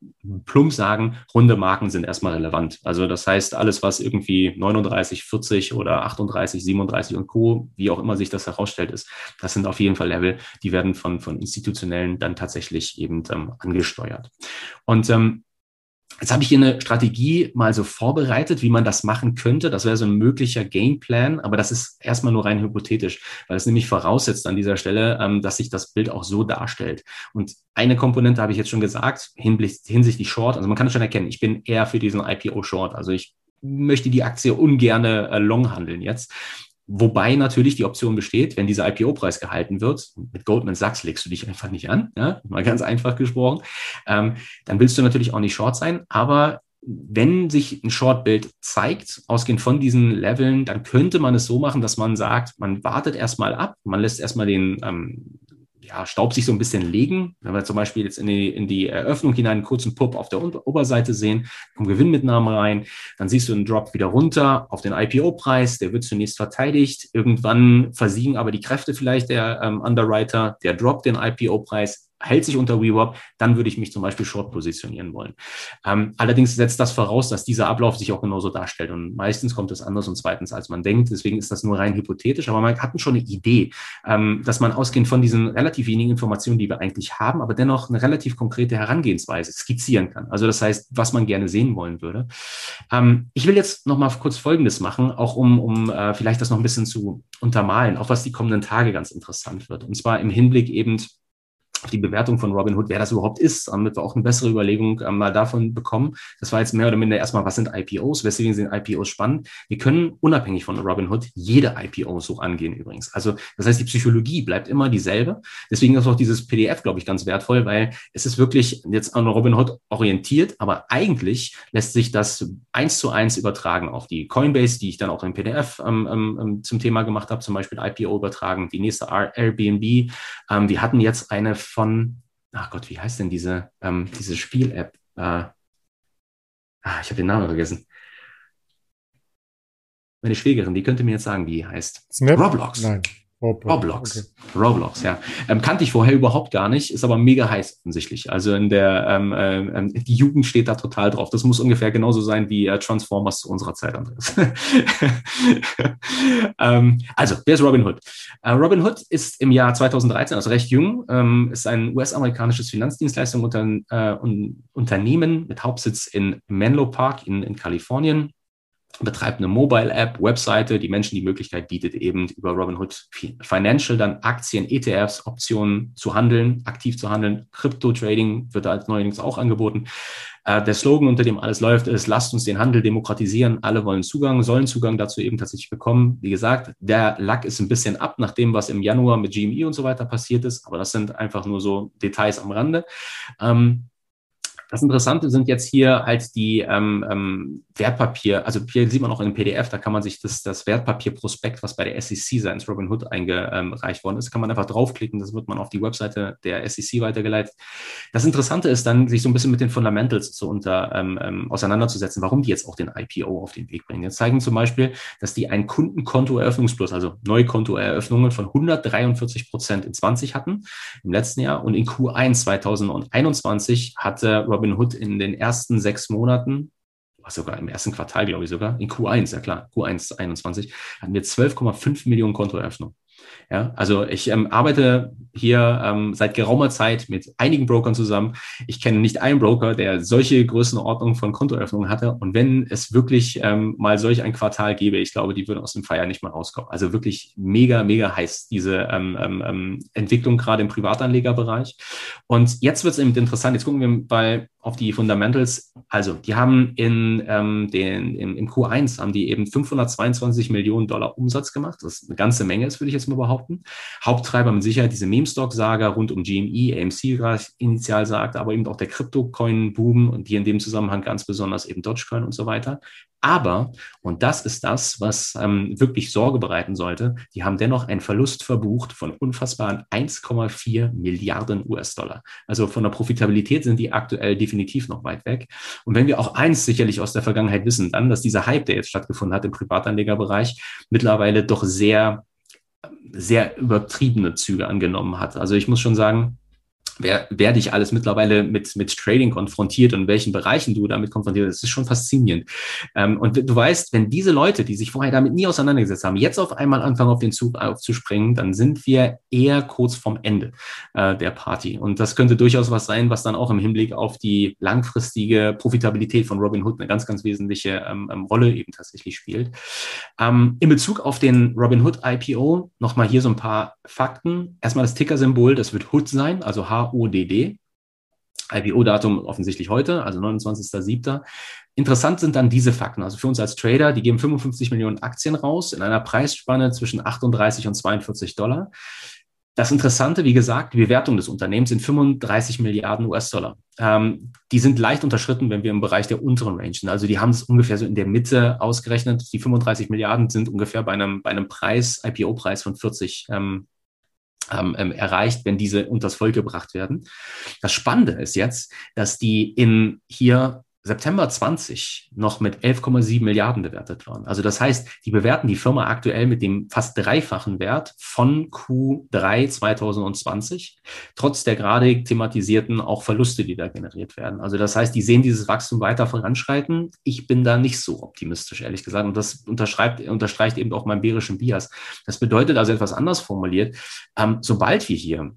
plump sagen, runde Marken sind erstmal relevant. Also das heißt, alles, was irgendwie 39, 40 oder 38, 37 und Co., wie auch immer sich das herausstellt, ist, das sind auf jeden Fall Level, die werden von, von institutionellen dann tatsächlich eben ähm, angesteuert. Und ähm, Jetzt habe ich hier eine Strategie mal so vorbereitet, wie man das machen könnte. Das wäre so ein möglicher Gameplan, aber das ist erstmal nur rein hypothetisch, weil es nämlich voraussetzt an dieser Stelle, ähm, dass sich das Bild auch so darstellt. Und eine Komponente habe ich jetzt schon gesagt, hinsichtlich Short. Also man kann es schon erkennen, ich bin eher für diesen IPO Short. Also ich möchte die Aktie ungerne äh, long handeln jetzt. Wobei natürlich die Option besteht, wenn dieser IPO-Preis gehalten wird, mit Goldman Sachs legst du dich einfach nicht an, ja, mal ganz einfach gesprochen, ähm, dann willst du natürlich auch nicht short sein, aber wenn sich ein Short-Bild zeigt, ausgehend von diesen Leveln, dann könnte man es so machen, dass man sagt, man wartet erstmal ab, man lässt erstmal den ähm, ja, Staub sich so ein bisschen legen. Wenn wir zum Beispiel jetzt in die, in die Eröffnung hinein einen kurzen Pop auf der Oberseite sehen, kommen Gewinnmitnahme rein, dann siehst du einen Drop wieder runter auf den IPO-Preis, der wird zunächst verteidigt, irgendwann versiegen aber die Kräfte vielleicht der ähm, Underwriter, der droppt den IPO-Preis, hält sich unter WeWork, dann würde ich mich zum Beispiel short positionieren wollen. Ähm, allerdings setzt das voraus, dass dieser Ablauf sich auch genauso darstellt. Und meistens kommt es anders und zweitens, als man denkt. Deswegen ist das nur rein hypothetisch. Aber man hat schon eine Idee, ähm, dass man ausgehend von diesen relativ wenigen Informationen, die wir eigentlich haben, aber dennoch eine relativ konkrete Herangehensweise skizzieren kann. Also das heißt, was man gerne sehen wollen würde. Ähm, ich will jetzt noch mal kurz Folgendes machen, auch um, um äh, vielleicht das noch ein bisschen zu untermalen, auch was die kommenden Tage ganz interessant wird. Und zwar im Hinblick eben die Bewertung von Robinhood, wer das überhaupt ist, damit wir auch eine bessere Überlegung ähm, mal davon bekommen. Das war jetzt mehr oder minder erstmal, was sind IPOs, weswegen sind IPOs spannend. Wir können unabhängig von Robinhood jede IPO so angehen übrigens. Also das heißt, die Psychologie bleibt immer dieselbe. Deswegen ist auch dieses PDF, glaube ich, ganz wertvoll, weil es ist wirklich jetzt an Robinhood orientiert, aber eigentlich lässt sich das eins zu eins übertragen auf die Coinbase, die ich dann auch im PDF ähm, ähm, ähm, zum Thema gemacht habe, zum Beispiel IPO übertragen, die nächste Airbnb. Ähm, wir hatten jetzt eine von, ach Gott, wie heißt denn diese, ähm, diese Spiel-App? Äh, ah, ich habe den Namen vergessen. Meine Schwägerin, die könnte mir jetzt sagen, wie die heißt. Snap? Roblox. Nein. Roblox. Okay. Roblox, ja. Ähm, kannte ich vorher überhaupt gar nicht, ist aber mega heiß offensichtlich. Also in der ähm, äh, die Jugend steht da total drauf. Das muss ungefähr genauso sein wie äh, Transformers zu unserer Zeit, Andreas. ähm, also, wer ist Robin Hood? Äh, Robin Hood ist im Jahr 2013, also recht jung, ähm, ist ein US-amerikanisches Finanzdienstleistung unter, äh, mit Hauptsitz in Menlo Park in, in Kalifornien betreibt eine Mobile-App, Webseite, die Menschen die Möglichkeit bietet, eben über Robinhood Financial dann Aktien, ETFs, Optionen zu handeln, aktiv zu handeln. Crypto-Trading wird da neuerdings auch angeboten. Äh, der Slogan, unter dem alles läuft, ist, lasst uns den Handel demokratisieren. Alle wollen Zugang, sollen Zugang dazu eben tatsächlich bekommen. Wie gesagt, der Lack ist ein bisschen ab nach dem, was im Januar mit GME und so weiter passiert ist. Aber das sind einfach nur so Details am Rande. Ähm, das Interessante sind jetzt hier halt die ähm, ähm, Wertpapier, also hier sieht man auch in dem PDF, da kann man sich das, das Wertpapierprospekt, was bei der SEC seitens Robinhood eingereicht worden ist, kann man einfach draufklicken, das wird man auf die Webseite der SEC weitergeleitet. Das Interessante ist dann, sich so ein bisschen mit den Fundamentals zu unter, ähm, ähm auseinanderzusetzen, warum die jetzt auch den IPO auf den Weg bringen. Jetzt zeigen zum Beispiel, dass die ein Kundenkontoeröffnungsplus, also Neukontoeröffnungen von 143 Prozent in 20 hatten im letzten Jahr und in Q1 2021 hatte Robinhood Robinhood in den ersten sechs Monaten, sogar im ersten Quartal, glaube ich sogar, in Q1, ja klar, Q1 21, hatten wir 12,5 Millionen Kontoeröffnungen. Ja, also ich ähm, arbeite hier ähm, seit geraumer Zeit mit einigen Brokern zusammen. Ich kenne nicht einen Broker, der solche Größenordnungen von Kontoeröffnungen hatte. Und wenn es wirklich ähm, mal solch ein Quartal gäbe, ich glaube, die würden aus dem Feier nicht mal rauskommen. Also wirklich mega, mega heiß, diese ähm, ähm, ähm Entwicklung gerade im Privatanlegerbereich. Und jetzt wird es eben interessant. Jetzt gucken wir bei auf die Fundamentals. Also, die haben in ähm, den, im, im Q1 haben die eben 522 Millionen Dollar Umsatz gemacht. Ist eine ganze Menge, das würde ich jetzt mal behaupten. Haupttreiber mit Sicherheit diese Meme-Stock-Saga rund um GME, AMC gerade initial sagt, aber eben auch der Crypto-Coin-Boom und die in dem Zusammenhang ganz besonders eben Dogecoin und so weiter. Aber, und das ist das, was ähm, wirklich Sorge bereiten sollte, die haben dennoch einen Verlust verbucht von unfassbaren 1,4 Milliarden US-Dollar. Also von der Profitabilität sind die aktuell definitiv noch weit weg. Und wenn wir auch eins sicherlich aus der Vergangenheit wissen, dann, dass dieser Hype, der jetzt stattgefunden hat im Privatanlegerbereich, mittlerweile doch sehr sehr übertriebene Züge angenommen hat. Also ich muss schon sagen, wer, wer dich alles mittlerweile mit, mit Trading konfrontiert und in welchen Bereichen du damit konfrontiert das ist schon faszinierend. Ähm, und du weißt, wenn diese Leute, die sich vorher damit nie auseinandergesetzt haben, jetzt auf einmal anfangen, auf den Zug aufzuspringen, dann sind wir eher kurz vorm Ende äh, der Party. Und das könnte durchaus was sein, was dann auch im Hinblick auf die langfristige Profitabilität von Robinhood eine ganz, ganz wesentliche ähm, ähm Rolle eben tatsächlich spielt. Ähm, in Bezug auf den Robinhood IPO nochmal hier so ein paar Fakten. Erstmal das Ticker-Symbol, das wird Hood sein, also H HODD. IPO-Datum offensichtlich heute, also 29.07. Interessant sind dann diese Fakten. Also für uns als Trader, die geben 55 Millionen Aktien raus in einer Preisspanne zwischen 38 und 42 Dollar. Das Interessante, wie gesagt, die Bewertung des Unternehmens sind 35 Milliarden US-Dollar. Ähm, die sind leicht unterschritten, wenn wir im Bereich der unteren Range sind. Also die haben es ungefähr so in der Mitte ausgerechnet. Die 35 Milliarden sind ungefähr bei einem, bei einem Preis, IPO-Preis von 40 ähm, ähm, ähm, erreicht, wenn diese unters Volk gebracht werden. Das Spannende ist jetzt, dass die in hier September 20 noch mit 11,7 Milliarden bewertet waren. Also das heißt, die bewerten die Firma aktuell mit dem fast dreifachen Wert von Q3 2020, trotz der gerade thematisierten auch Verluste, die da generiert werden. Also das heißt, die sehen dieses Wachstum weiter voranschreiten. Ich bin da nicht so optimistisch, ehrlich gesagt. Und das unterschreibt, unterstreicht eben auch meinen bärischen Bias. Das bedeutet also etwas anders formuliert. Ähm, sobald wir hier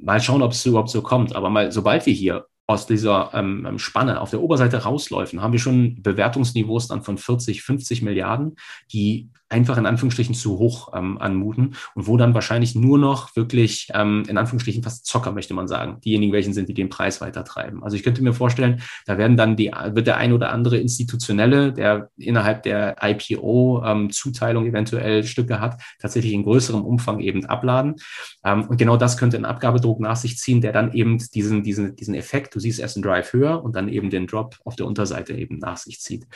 mal schauen, ob es überhaupt so kommt. Aber mal, sobald wir hier aus dieser ähm, ähm, Spanne auf der Oberseite rausläufen, haben wir schon Bewertungsniveaus dann von 40, 50 Milliarden, die einfach in Anführungsstrichen zu hoch ähm, anmuten und wo dann wahrscheinlich nur noch wirklich ähm, in Anführungsstrichen fast Zocker, möchte man sagen, diejenigen welchen sind, die den Preis weitertreiben. Also ich könnte mir vorstellen, da werden dann die, wird der ein oder andere institutionelle, der innerhalb der IPO-Zuteilung ähm, eventuell Stücke hat, tatsächlich in größerem Umfang eben abladen. Ähm, und genau das könnte ein Abgabedruck nach sich ziehen, der dann eben diesen, diesen, diesen Effekt, du siehst erst einen Drive höher und dann eben den Drop auf der Unterseite eben nach sich zieht.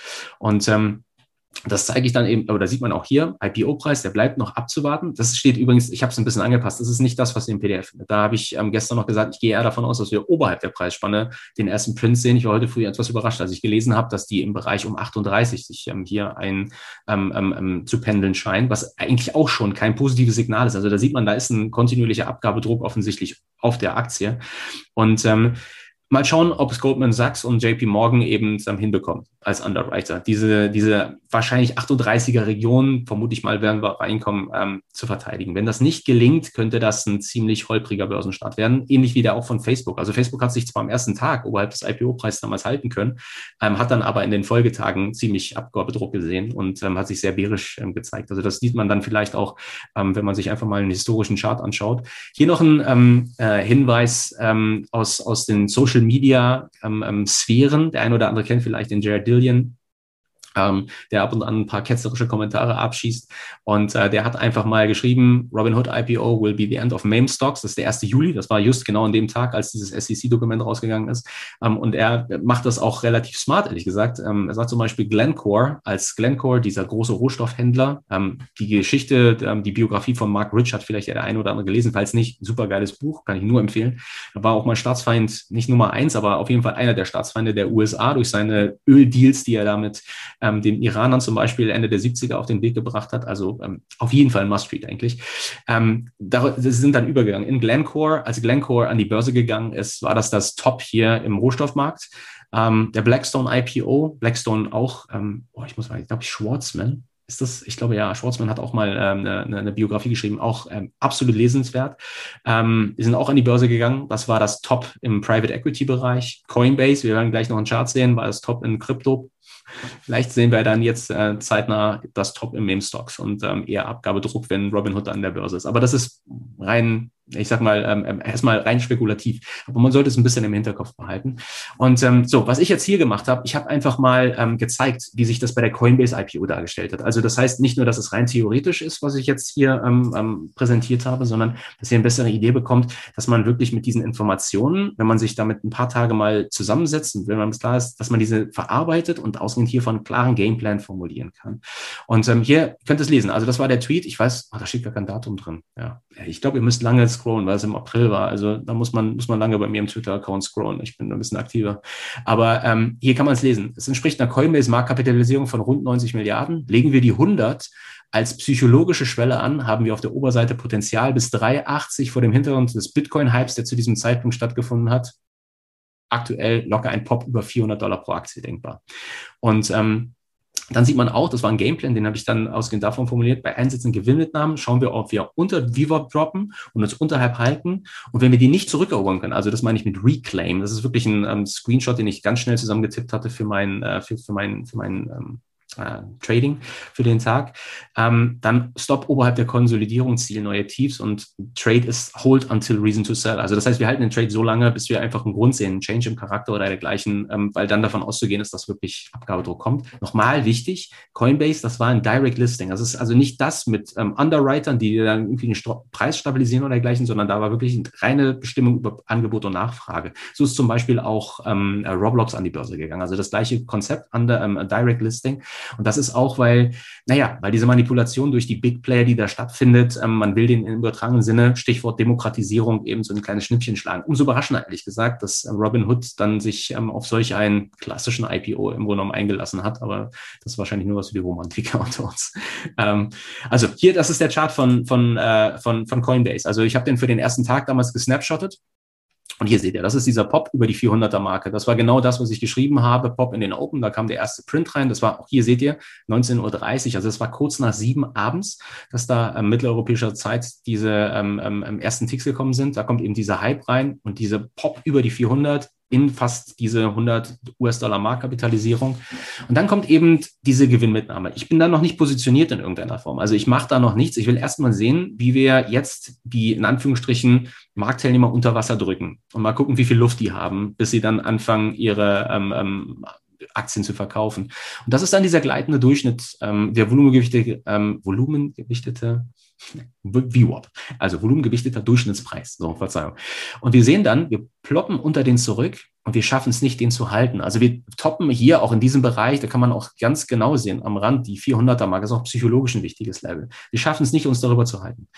Und ähm, das zeige ich dann eben, oder sieht man auch hier, IPO-Preis, der bleibt noch abzuwarten. Das steht übrigens, ich habe es ein bisschen angepasst, das ist nicht das, was im PDF. Da habe ich ähm, gestern noch gesagt, ich gehe eher davon aus, dass wir oberhalb der Preisspanne den ersten Print sehen. Ich war heute früh etwas überrascht, als ich gelesen habe, dass die im Bereich um 38 sich ähm, hier ein ähm, ähm, ähm, zu pendeln scheinen, was eigentlich auch schon kein positives Signal ist. Also da sieht man, da ist ein kontinuierlicher Abgabedruck offensichtlich auf der Aktie. Und ähm, Mal schauen, ob es Goldman Sachs und JP Morgan eben hinbekommen als Underwriter. Diese, diese wahrscheinlich 38er Region, vermute ich mal, werden wir reinkommen, ähm, zu verteidigen. Wenn das nicht gelingt, könnte das ein ziemlich holpriger Börsenstart werden, ähnlich wie der auch von Facebook. Also Facebook hat sich zwar am ersten Tag oberhalb des IPO-Preises damals halten können, ähm, hat dann aber in den Folgetagen ziemlich Abgabedruck gesehen und ähm, hat sich sehr bärisch ähm, gezeigt. Also das sieht man dann vielleicht auch, ähm, wenn man sich einfach mal einen historischen Chart anschaut. Hier noch ein ähm, äh, Hinweis aus, aus den Social Media Sphären. Der eine oder andere kennt vielleicht den Jared Dillian, ähm, der ab und an ein paar ketzerische Kommentare abschießt. Und äh, der hat einfach mal geschrieben, Robinhood IPO will be the end of MAME Stocks. Das ist der 1. Juli. Das war just genau an dem Tag, als dieses SEC-Dokument rausgegangen ist. Ähm, und er macht das auch relativ smart, ehrlich gesagt. Ähm, er sagt zum Beispiel Glencore, als Glencore, dieser große Rohstoffhändler, ähm, die Geschichte, ähm, die Biografie von Mark Rich hat vielleicht der eine oder andere gelesen. Falls nicht, super geiles Buch, kann ich nur empfehlen. Er war auch mal Staatsfeind, nicht Nummer eins, aber auf jeden Fall einer der Staatsfeinde der USA durch seine Öldeals, die er damit ähm, den Iranern zum Beispiel Ende der 70er auf den Weg gebracht hat. Also ähm, auf jeden Fall Must-Read eigentlich. Ähm, da, sie sind dann übergegangen. In Glencore, als Glencore an die Börse gegangen ist, war das das Top hier im Rohstoffmarkt. Ähm, der Blackstone IPO, Blackstone auch, ähm, oh, ich muss mal, ich glaube, Schwarzman, ist das, ich glaube ja, Schwarzman hat auch mal ähm, eine, eine Biografie geschrieben, auch ähm, absolut lesenswert. Ähm, sind auch an die Börse gegangen. Das war das Top im Private Equity Bereich. Coinbase, wir werden gleich noch einen Chart sehen, war das Top in Krypto. Vielleicht sehen wir dann jetzt äh, zeitnah das Top im Meme-Stocks und ähm, eher Abgabedruck, wenn Robinhood an der Börse ist. Aber das ist rein ich sag mal, ähm, ähm, erstmal rein spekulativ. Aber man sollte es ein bisschen im Hinterkopf behalten. Und ähm, so, was ich jetzt hier gemacht habe, ich habe einfach mal ähm, gezeigt, wie sich das bei der Coinbase IPO dargestellt hat. Also das heißt nicht nur, dass es rein theoretisch ist, was ich jetzt hier ähm, ähm, präsentiert habe, sondern dass ihr eine bessere Idee bekommt, dass man wirklich mit diesen Informationen, wenn man sich damit ein paar Tage mal zusammensetzt und wenn man es klar ist, dass man diese verarbeitet und ausgehend hiervon einen klaren Gameplan formulieren kann. Und ähm, hier könnt ihr es lesen. Also das war der Tweet. Ich weiß, oh, da steht gar kein Datum drin. Ja, ich glaube, ihr müsst lange scrollen, weil es im April war. Also da muss man, muss man lange bei mir im Twitter-Account scrollen. Ich bin ein bisschen aktiver. Aber ähm, hier kann man es lesen. Es entspricht einer Coinbase-Marktkapitalisierung von rund 90 Milliarden. Legen wir die 100 als psychologische Schwelle an, haben wir auf der Oberseite Potenzial bis 380 vor dem Hintergrund des Bitcoin-Hypes, der zu diesem Zeitpunkt stattgefunden hat. Aktuell locker ein Pop über 400 Dollar pro Aktie denkbar. Und ähm, dann sieht man auch, das war ein Gameplan, den habe ich dann ausgehend davon formuliert, bei Einsätzen Gewinnmitnahmen schauen wir, ob wir unter VWAP droppen und uns unterhalb halten. Und wenn wir die nicht zurückerobern können, also das meine ich mit Reclaim, das ist wirklich ein ähm, Screenshot, den ich ganz schnell zusammengetippt hatte für meinen, äh, für, für meinen, für meinen ähm, äh, Trading für den Tag. Ähm, dann Stop oberhalb der Konsolidierung, Ziel neue Tiefs und Trade ist Hold until Reason to Sell. Also das heißt, wir halten den Trade so lange, bis wir einfach einen Grund sehen, einen Change im Charakter oder dergleichen, ähm, weil dann davon auszugehen ist, dass wirklich Abgabedruck kommt. Nochmal wichtig, Coinbase, das war ein Direct Listing. Das ist also nicht das mit ähm, Underwritern, die dann irgendwie den Sto Preis stabilisieren oder dergleichen, sondern da war wirklich eine reine Bestimmung über Angebot und Nachfrage. So ist zum Beispiel auch ähm, Roblox an die Börse gegangen. Also das gleiche Konzept, under, ähm, Direct Listing. Und das ist auch, weil, naja, weil diese Manipulation durch die Big Player, die da stattfindet, ähm, man will den im übertragenen Sinne, Stichwort Demokratisierung, eben so ein kleines Schnippchen schlagen. Umso überraschender, ehrlich gesagt, dass Robin Hood dann sich ähm, auf solch einen klassischen IPO im Grunde genommen eingelassen hat. Aber das ist wahrscheinlich nur was für die Romantiker unter uns. Ähm, also hier, das ist der Chart von, von, äh, von, von Coinbase. Also ich habe den für den ersten Tag damals gesnapshottet. Und hier seht ihr, das ist dieser Pop über die 400er Marke. Das war genau das, was ich geschrieben habe. Pop in den Open, da kam der erste Print rein. Das war, auch hier seht ihr, 19.30 Uhr. Also es war kurz nach sieben abends, dass da ähm, mitteleuropäischer Zeit diese ähm, ähm, ersten Ticks gekommen sind. Da kommt eben dieser Hype rein und diese Pop über die 400 in fast diese 100 US-Dollar Marktkapitalisierung. Und dann kommt eben diese Gewinnmitnahme. Ich bin da noch nicht positioniert in irgendeiner Form. Also ich mache da noch nichts. Ich will erstmal sehen, wie wir jetzt die in Anführungsstrichen Marktteilnehmer unter Wasser drücken und mal gucken, wie viel Luft die haben, bis sie dann anfangen, ihre ähm, ähm, Aktien zu verkaufen. Und das ist dann dieser gleitende Durchschnitt, ähm, der volumengewichtete, ähm, volumengewichtete VWAP, also volumengewichteter Durchschnittspreis. So, Verzeihung. Und wir sehen dann, wir ploppen unter den zurück und wir schaffen es nicht, den zu halten. Also wir toppen hier auch in diesem Bereich, da kann man auch ganz genau sehen, am Rand, die 400er Marke ist auch psychologisch ein wichtiges Level. Wir schaffen es nicht, uns darüber zu halten.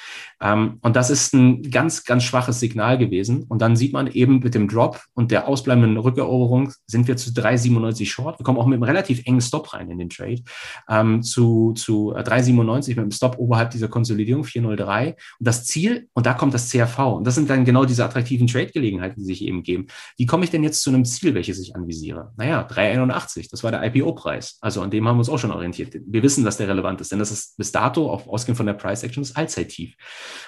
Ähm, und das ist ein ganz, ganz schwaches Signal gewesen. Und dann sieht man eben mit dem Drop und der ausbleibenden Rückeroberung sind wir zu 3,97 Short. Wir kommen auch mit einem relativ engen Stop rein in den Trade, ähm, zu, zu 3,97 mit einem Stop oberhalb dieser Konsolidierung, 4,03. Und das Ziel, und da kommt das CRV. Und das sind dann genau diese attraktiven Trade-Gelegenheiten, die sich eben geben. Wie komme ich denn jetzt jetzt zu einem Ziel, welches ich anvisiere? Naja, 3,81, das war der IPO-Preis. Also an dem haben wir uns auch schon orientiert. Wir wissen, dass der relevant ist, denn das ist bis dato, auch ausgehend von der Price Action, das Allzeittief.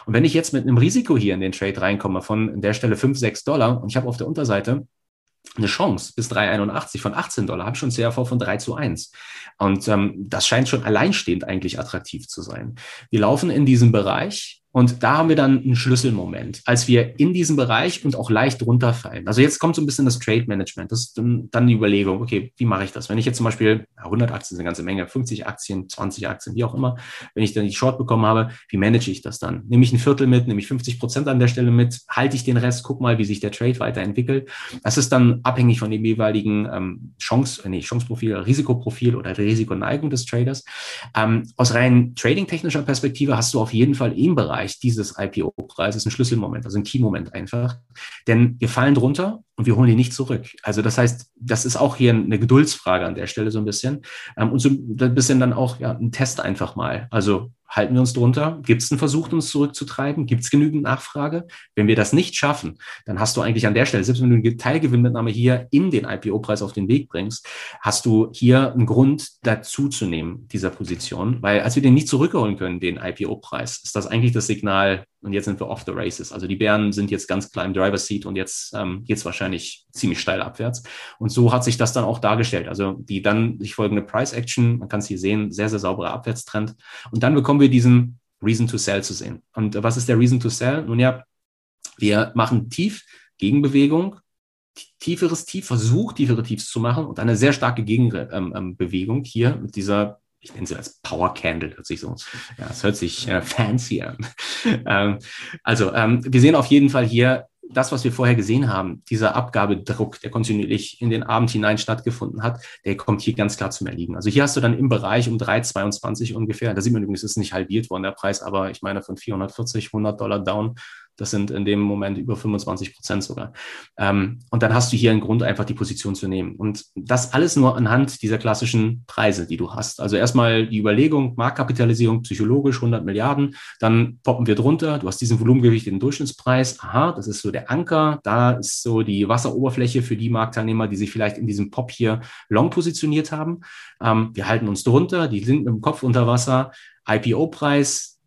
Und wenn ich jetzt mit einem Risiko hier in den Trade reinkomme von an der Stelle 5, 6 Dollar und ich habe auf der Unterseite eine Chance bis 3,81 von 18 Dollar, habe ich schon CRV von 3 zu 1. Und ähm, das scheint schon alleinstehend eigentlich attraktiv zu sein. Wir laufen in diesem Bereich und da haben wir dann einen Schlüsselmoment, als wir in diesem Bereich und auch leicht runterfallen. Also jetzt kommt so ein bisschen das Trade Management. Das ist dann die Überlegung, okay, wie mache ich das? Wenn ich jetzt zum Beispiel 100 Aktien eine ganze Menge, 50 Aktien, 20 Aktien, wie auch immer, wenn ich dann die Short bekommen habe, wie manage ich das dann? Nehme ich ein Viertel mit, nehme ich 50 Prozent an der Stelle mit, halte ich den Rest, guck mal, wie sich der Trade weiterentwickelt. Das ist dann abhängig von dem jeweiligen ähm, Chance, äh, nee, Chanceprofil, Risikoprofil oder der Risikoneigung des Traders. Ähm, aus rein trading-technischer Perspektive hast du auf jeden Fall im Bereich Bereich dieses IPO-Preises ein Schlüsselmoment, also ein Key-Moment einfach. Denn wir fallen drunter und wir holen ihn nicht zurück. Also das heißt, das ist auch hier eine Geduldsfrage an der Stelle so ein bisschen. Ähm, und so ein bisschen dann auch ja, ein Test einfach mal. Also halten wir uns drunter? Gibt es einen Versuch, uns zurückzutreiben? Gibt es genügend Nachfrage? Wenn wir das nicht schaffen, dann hast du eigentlich an der Stelle, selbst wenn du eine Teilgewinnmitnahme hier in den IPO-Preis auf den Weg bringst, hast du hier einen Grund dazu zu nehmen, dieser Position. Weil als wir den nicht zurückholen können, den IPO-Preis, ist das eigentlich das Signal, und jetzt sind wir off the races. Also die Bären sind jetzt ganz klar im Driver Seat und jetzt ähm, geht wahrscheinlich ziemlich steil abwärts. Und so hat sich das dann auch dargestellt. Also die dann sich folgende Price Action, man kann es hier sehen, sehr, sehr sauberer Abwärtstrend. Und dann bekommen wir diesen Reason to Sell zu sehen. Und was ist der Reason to Sell? Nun ja, wir machen tief Gegenbewegung, tieferes Tief, Versuch, tiefere Tiefs zu machen und eine sehr starke Gegenbewegung ähm, ähm hier mit dieser ich nenne sie als Power Candle, hört sich so, ja, es hört sich äh, fancy an. ähm, also, ähm, wir sehen auf jeden Fall hier das, was wir vorher gesehen haben, dieser Abgabedruck, der kontinuierlich in den Abend hinein stattgefunden hat, der kommt hier ganz klar zum Erliegen. Also hier hast du dann im Bereich um 3,22 ungefähr, da sieht man übrigens, es ist nicht halbiert worden, der Preis, aber ich meine von 440, 100 Dollar down das sind in dem Moment über 25 Prozent sogar. Ähm, und dann hast du hier einen Grund, einfach die Position zu nehmen. Und das alles nur anhand dieser klassischen Preise, die du hast. Also erstmal die Überlegung, Marktkapitalisierung psychologisch 100 Milliarden, dann poppen wir drunter. Du hast diesen volumengewichteten Durchschnittspreis. Aha, das ist so der Anker. Da ist so die Wasseroberfläche für die Marktteilnehmer, die sich vielleicht in diesem Pop hier long positioniert haben. Ähm, wir halten uns drunter, die sind mit dem Kopf unter Wasser. IPO-Preis,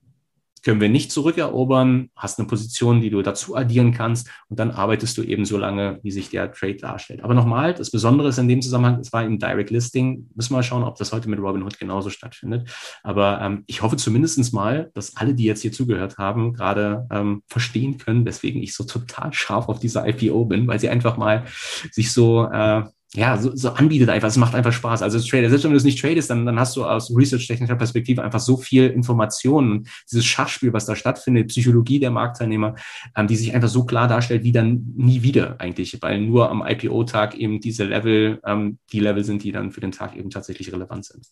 können wir nicht zurückerobern, hast eine Position, die du dazu addieren kannst und dann arbeitest du eben so lange, wie sich der Trade darstellt. Aber nochmal, das Besondere ist in dem Zusammenhang, es war im Direct Listing, müssen wir mal schauen, ob das heute mit Robinhood genauso stattfindet. Aber ähm, ich hoffe zumindest mal, dass alle, die jetzt hier zugehört haben, gerade ähm, verstehen können, weswegen ich so total scharf auf diese IPO bin, weil sie einfach mal sich so äh, ja, so, so anbietet einfach. Es macht einfach Spaß. Also als Trader, selbst wenn du es nicht tradest, dann, dann hast du aus research-technischer Perspektive einfach so viel Informationen. Dieses Schachspiel, was da stattfindet, Psychologie der Marktteilnehmer, ähm, die sich einfach so klar darstellt, wie dann nie wieder eigentlich, weil nur am IPO-Tag eben diese Level, ähm, die Level sind, die dann für den Tag eben tatsächlich relevant sind.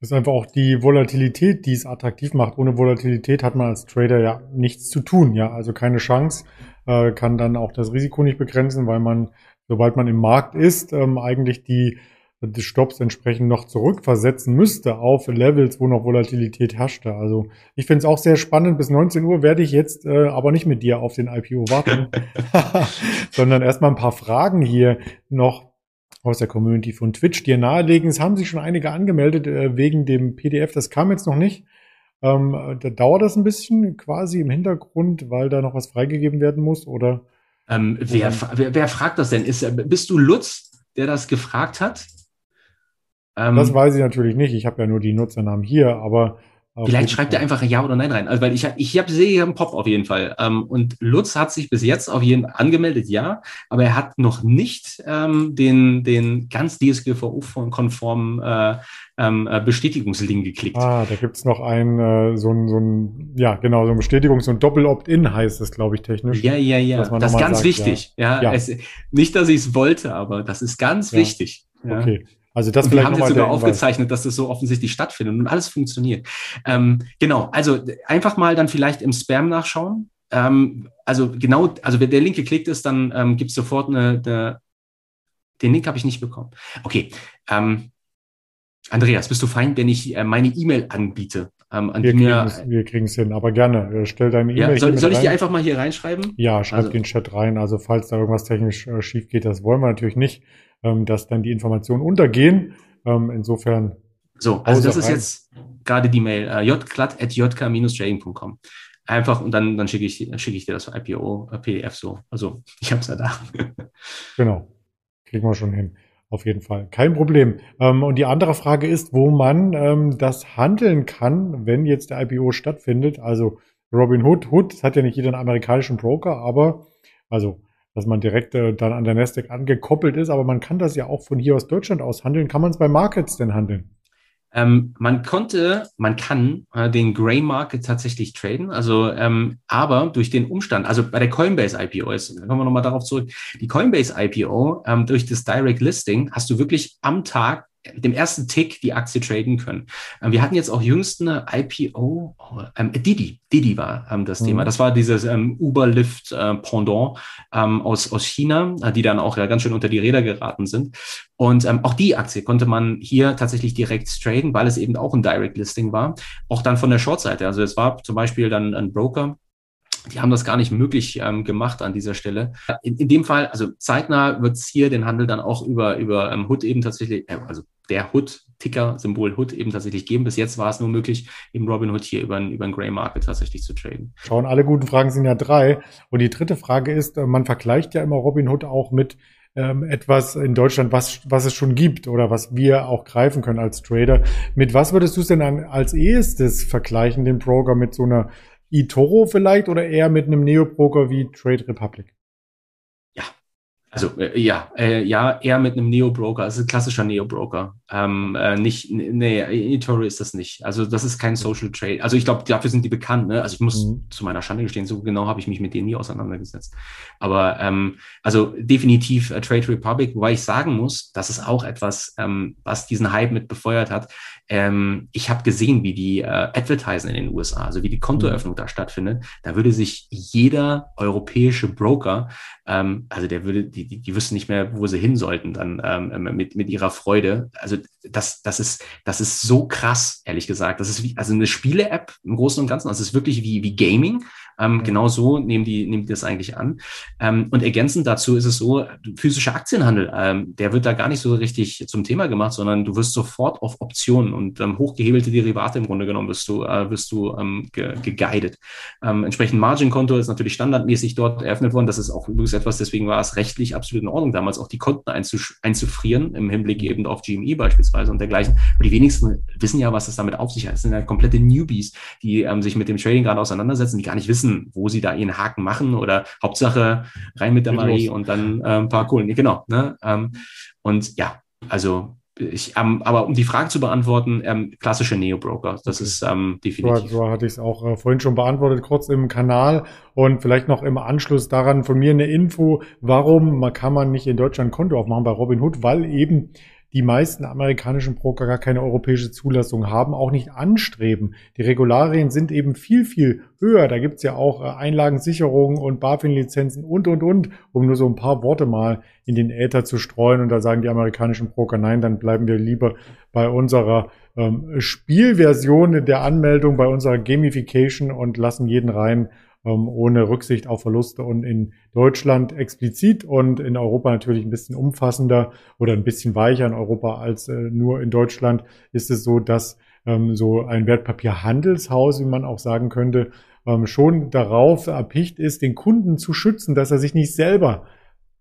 Das ist einfach auch die Volatilität, die es attraktiv macht. Ohne Volatilität hat man als Trader ja nichts zu tun, ja, also keine Chance, äh, kann dann auch das Risiko nicht begrenzen, weil man sobald man im Markt ist, ähm, eigentlich die des Stops entsprechend noch zurückversetzen müsste auf Levels, wo noch Volatilität herrschte. Also ich finde es auch sehr spannend. Bis 19 Uhr werde ich jetzt äh, aber nicht mit dir auf den IPO warten, sondern erstmal ein paar Fragen hier noch aus der Community von Twitch dir nahelegen. Es haben sich schon einige angemeldet äh, wegen dem PDF. Das kam jetzt noch nicht. Ähm, da dauert das ein bisschen quasi im Hintergrund, weil da noch was freigegeben werden muss oder Ähm, wer, wer, wer, fragt das denn? Ist, bist du Lutz, der das gefragt hat? Ähm, das weiß ich natürlich nicht. Ich habe ja nur die Nutzernamen hier, aber Vielleicht schreibt er einfach Ja oder Nein rein. Also, weil ich, ich hab, sehe hier einen Pop auf jeden Fall. Ähm, und Lutz hat sich bis jetzt auf jeden Fall angemeldet, ja, aber er hat noch nicht ähm, den, den ganz DSGVO-konformen äh, ähm, äh, Bestätigungslink geklickt. Ah, da gibt's noch ein, äh, so ein, so ein, ja, genau, so ein Bestätigungs- und Doppel-Opt-in heißt es, glaube ich, technisch. Ja, ja, ja. Das ist ganz sagt, wichtig. Ja, ja. ja. Es, nicht, dass ich es wollte, aber das ist ganz ja. wichtig. Ja. Okay. Also das und vielleicht wir haben jetzt sogar aufgezeichnet, dass das so offensichtlich stattfindet und alles funktioniert. Ähm, genau, also einfach mal dann vielleicht im Spam nachschauen. Ähm, also genau, also wenn der Link geklickt ist, dann ähm, gibt es sofort eine, eine, den Link habe ich nicht bekommen. Okay, ähm, Andreas, bist du fein, wenn ich äh, meine E-Mail anbiete? Ähm, an wir kriegen es hin, aber gerne. Äh, stell deine E-Mail. Ja, soll, soll ich die einfach mal hier reinschreiben? Ja, schreib also, den Chat rein. Also falls da irgendwas technisch äh, schief geht, das wollen wir natürlich nicht ähm, dass dann die Informationen untergehen. Ähm, insofern. So, also das ist rein. jetzt gerade die Mail äh, jglatt.jk-trading.com. Einfach und dann, dann schicke ich, schicke ich dir das IPO-PDF äh, so. Also ich habe es ja da. genau. Kriegen wir schon hin. Auf jeden Fall. Kein Problem. Ähm, und die andere Frage ist, wo man ähm, das handeln kann, wenn jetzt der IPO stattfindet. Also Robin Hood, Hood hat ja nicht jeder einen amerikanischen Broker, aber also dass man direkt äh, dann an der Nasdaq angekoppelt ist, aber man kann das ja auch von hier aus Deutschland aus handeln. Kann man es bei Markets denn handeln? Ähm, man konnte, man kann äh, den Gray Market tatsächlich traden, also ähm, aber durch den Umstand, also bei der Coinbase IPO, jetzt kommen wir nochmal darauf zurück, die Coinbase IPO, ähm, durch das Direct Listing hast du wirklich am Tag mit dem ersten Tick die Aktie traden können. Ähm, wir hatten jetzt auch jüngst eine IPO, ähm, Didi, Didi war ähm, das mhm. Thema. Das war dieses ähm, Uber-Lift äh, Pendant ähm, aus, aus China, äh, die dann auch ja ganz schön unter die Räder geraten sind. Und ähm, auch die Aktie konnte man hier tatsächlich direkt traden, weil es eben auch ein Direct Listing war. Auch dann von der Short-Seite. Also es war zum Beispiel dann ein Broker, die haben das gar nicht möglich ähm, gemacht an dieser Stelle. In, in dem Fall, also zeitnah wird es hier den Handel dann auch über, über ähm, Hood eben tatsächlich, äh, also der Hood, Ticker, Symbol Hood eben tatsächlich geben. Bis jetzt war es nur möglich, eben Robinhood hier über, über ein Grey Market tatsächlich zu traden. Schauen, alle guten Fragen sind ja drei. Und die dritte Frage ist, äh, man vergleicht ja immer Robinhood auch mit ähm, etwas in Deutschland, was, was es schon gibt oder was wir auch greifen können als Trader. Mit was würdest du es denn an, als ehestes vergleichen, den Broker mit so einer eToro vielleicht oder eher mit einem Neo-Broker wie Trade Republic? Also äh, ja, äh, ja, eher mit einem Neo-Broker. Also ein klassischer Neo-Broker. Ähm, äh, nicht, nee, eToro ist das nicht. Also das ist kein Social Trade. Also ich glaube, dafür sind die bekannt. Ne? Also ich muss mhm. zu meiner Schande gestehen, so genau habe ich mich mit denen nie auseinandergesetzt. Aber ähm, also definitiv äh, Trade Republic, wobei ich sagen muss, das ist auch etwas, ähm, was diesen Hype mit befeuert hat. Ähm, ich habe gesehen, wie die äh, advertisen in den USA, also wie die Kontoeröffnung mhm. da stattfindet. Da würde sich jeder europäische Broker, ähm, also der würde die die, die, wüssten nicht mehr, wo sie hin sollten dann ähm, mit, mit ihrer Freude. Also das, das, ist, das ist so krass, ehrlich gesagt. Das ist wie, also eine Spiele-App im Großen und Ganzen. Es ist wirklich wie, wie Gaming. Ähm, mhm. Genau so nehmen die, nehmen die das eigentlich an. Ähm, und ergänzend dazu ist es so, physischer Aktienhandel, ähm, der wird da gar nicht so richtig zum Thema gemacht, sondern du wirst sofort auf Optionen und ähm, hochgehebelte Derivate im Grunde genommen wirst du, äh, wirst du ähm, ge geguided. Ähm, entsprechend Margin-Konto ist natürlich standardmäßig dort eröffnet worden. Das ist auch übrigens etwas, deswegen war es rechtlich absolut in Ordnung, damals auch die Konten einzufrieren, im Hinblick mhm. eben auf GME beispielsweise und dergleichen. Und die wenigsten wissen ja, was das damit auf sich hat. Es sind ja komplette Newbies, die ähm, sich mit dem Trading gerade auseinandersetzen, die gar nicht wissen, wissen, wo sie da ihren Haken machen oder Hauptsache rein mit der Marie und dann äh, ein paar Kohlen. Genau. Ne? Ähm, und ja, also ich, ähm, aber um die Frage zu beantworten, ähm, klassische Neo-Broker, das okay. ist ähm, definitiv. So, so hatte ich es auch äh, vorhin schon beantwortet, kurz im Kanal und vielleicht noch im Anschluss daran von mir eine Info, warum kann man nicht in Deutschland ein Konto aufmachen bei Robinhood, weil eben die meisten amerikanischen Broker gar keine europäische Zulassung haben, auch nicht anstreben. Die Regularien sind eben viel, viel höher. Da gibt's ja auch äh, Einlagensicherungen und BaFin-Lizenzen und, und, und, um nur so ein paar Worte mal in den Äther zu streuen. Und da sagen die amerikanischen Broker, nein, dann bleiben wir lieber bei unserer ähm, Spielversion der Anmeldung, bei unserer Gamification und lassen jeden rein, ohne Rücksicht auf Verluste und in Deutschland explizit und in Europa natürlich ein bisschen umfassender oder ein bisschen weicher in Europa als äh, nur in Deutschland ist es so, dass ähm, so ein Wertpapierhandelshaus, wie man auch sagen könnte, ähm, schon darauf erpicht ist, den Kunden zu schützen, dass er sich nicht selber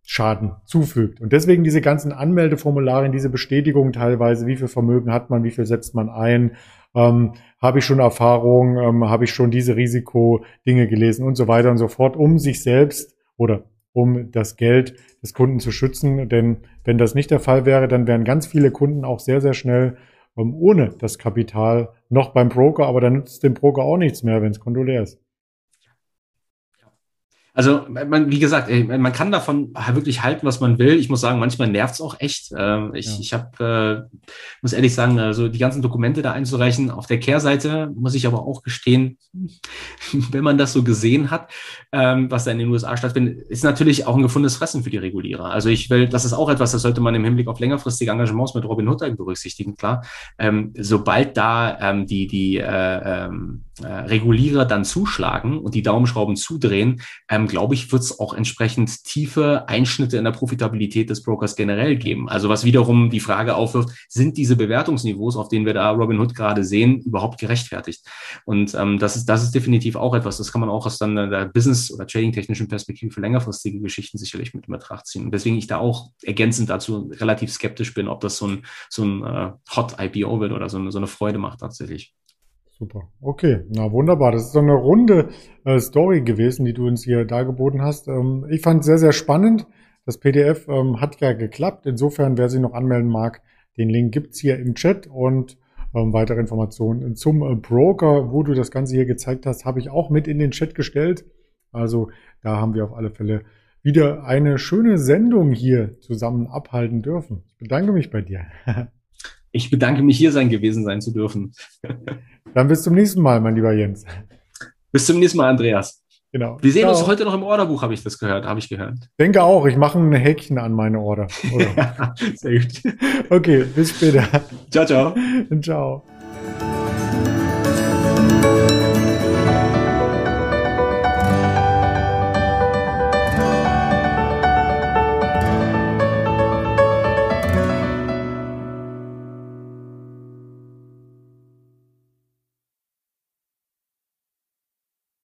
Schaden zufügt. Und deswegen diese ganzen Anmeldeformulare, diese Bestätigungen teilweise, wie viel Vermögen hat man, wie viel setzt man ein, ähm, habe ich schon Erfahrung, ähm, habe ich schon diese Risikodinge gelesen und so weiter und so fort, um sich selbst oder um das Geld des Kunden zu schützen. Denn wenn das nicht der Fall wäre, dann wären ganz viele Kunden auch sehr, sehr schnell ähm, ohne das Kapital noch beim Broker, aber dann nützt dem Broker auch nichts mehr, wenn das Konto ist. Also, man, wie gesagt, man kann davon wirklich halten, was man will. Ich muss sagen, manchmal nervt es auch echt. Ähm, ich, ja. ich habe, äh, muss ehrlich sagen, also die ganzen Dokumente da einzureichen. Auf der Kehrseite muss ich aber auch gestehen, wenn man das so gesehen hat, ähm, was da in den USA stattfindet, ist natürlich auch ein gefundenes Fressen für die Regulierer. Also ich will, das ist auch etwas, das sollte man im Hinblick auf längerfristige Engagements mit Robin Hood berücksichtigen, klar. Ähm, sobald da ähm, die, die äh, ähm, äh, Regulierer dann zuschlagen und die Daumenschrauben zudrehen, ähm, glaube ich, wird es auch entsprechend tiefe Einschnitte in der Profitabilität des Brokers generell geben. Also was wiederum die Frage aufwirft, sind diese Bewertungsniveaus, auf denen wir da Robinhood gerade sehen, überhaupt gerechtfertigt? Und ähm, das, ist, das ist definitiv auch etwas, das kann man auch aus dann der Business- oder Trading-technischen Perspektive für längerfristige Geschichten sicherlich mit in Betracht ziehen. Und deswegen ich da auch ergänzend dazu relativ skeptisch bin, ob das so ein, so ein äh, Hot IPO wird oder so eine, so eine Freude macht tatsächlich. Super. Okay, na wunderbar. Das ist so eine runde äh, Story gewesen, die du uns hier dargeboten hast. Ähm, ich fand es sehr, sehr spannend. Das PDF ähm, hat ja geklappt. Insofern, wer sich noch anmelden mag, den Link gibt's hier im Chat und ähm, weitere Informationen zum äh, Broker, wo du das Ganze hier gezeigt hast, habe ich auch mit in den Chat gestellt. Also da haben wir auf alle Fälle wieder eine schöne Sendung hier zusammen abhalten dürfen. Ich bedanke mich bei dir. Ich bedanke mich, hier sein gewesen sein zu dürfen. Dann bis zum nächsten Mal, mein lieber Jens. Bis zum nächsten Mal, Andreas. Genau. Wir sehen Ciao. uns heute noch im Orderbuch, habe ich das gehört, habe ich gehört. Denke auch, ich mache ein Häkchen an meine Order. ja, sehr gut. Okay, bis später. Ciao, ciao. Ciao.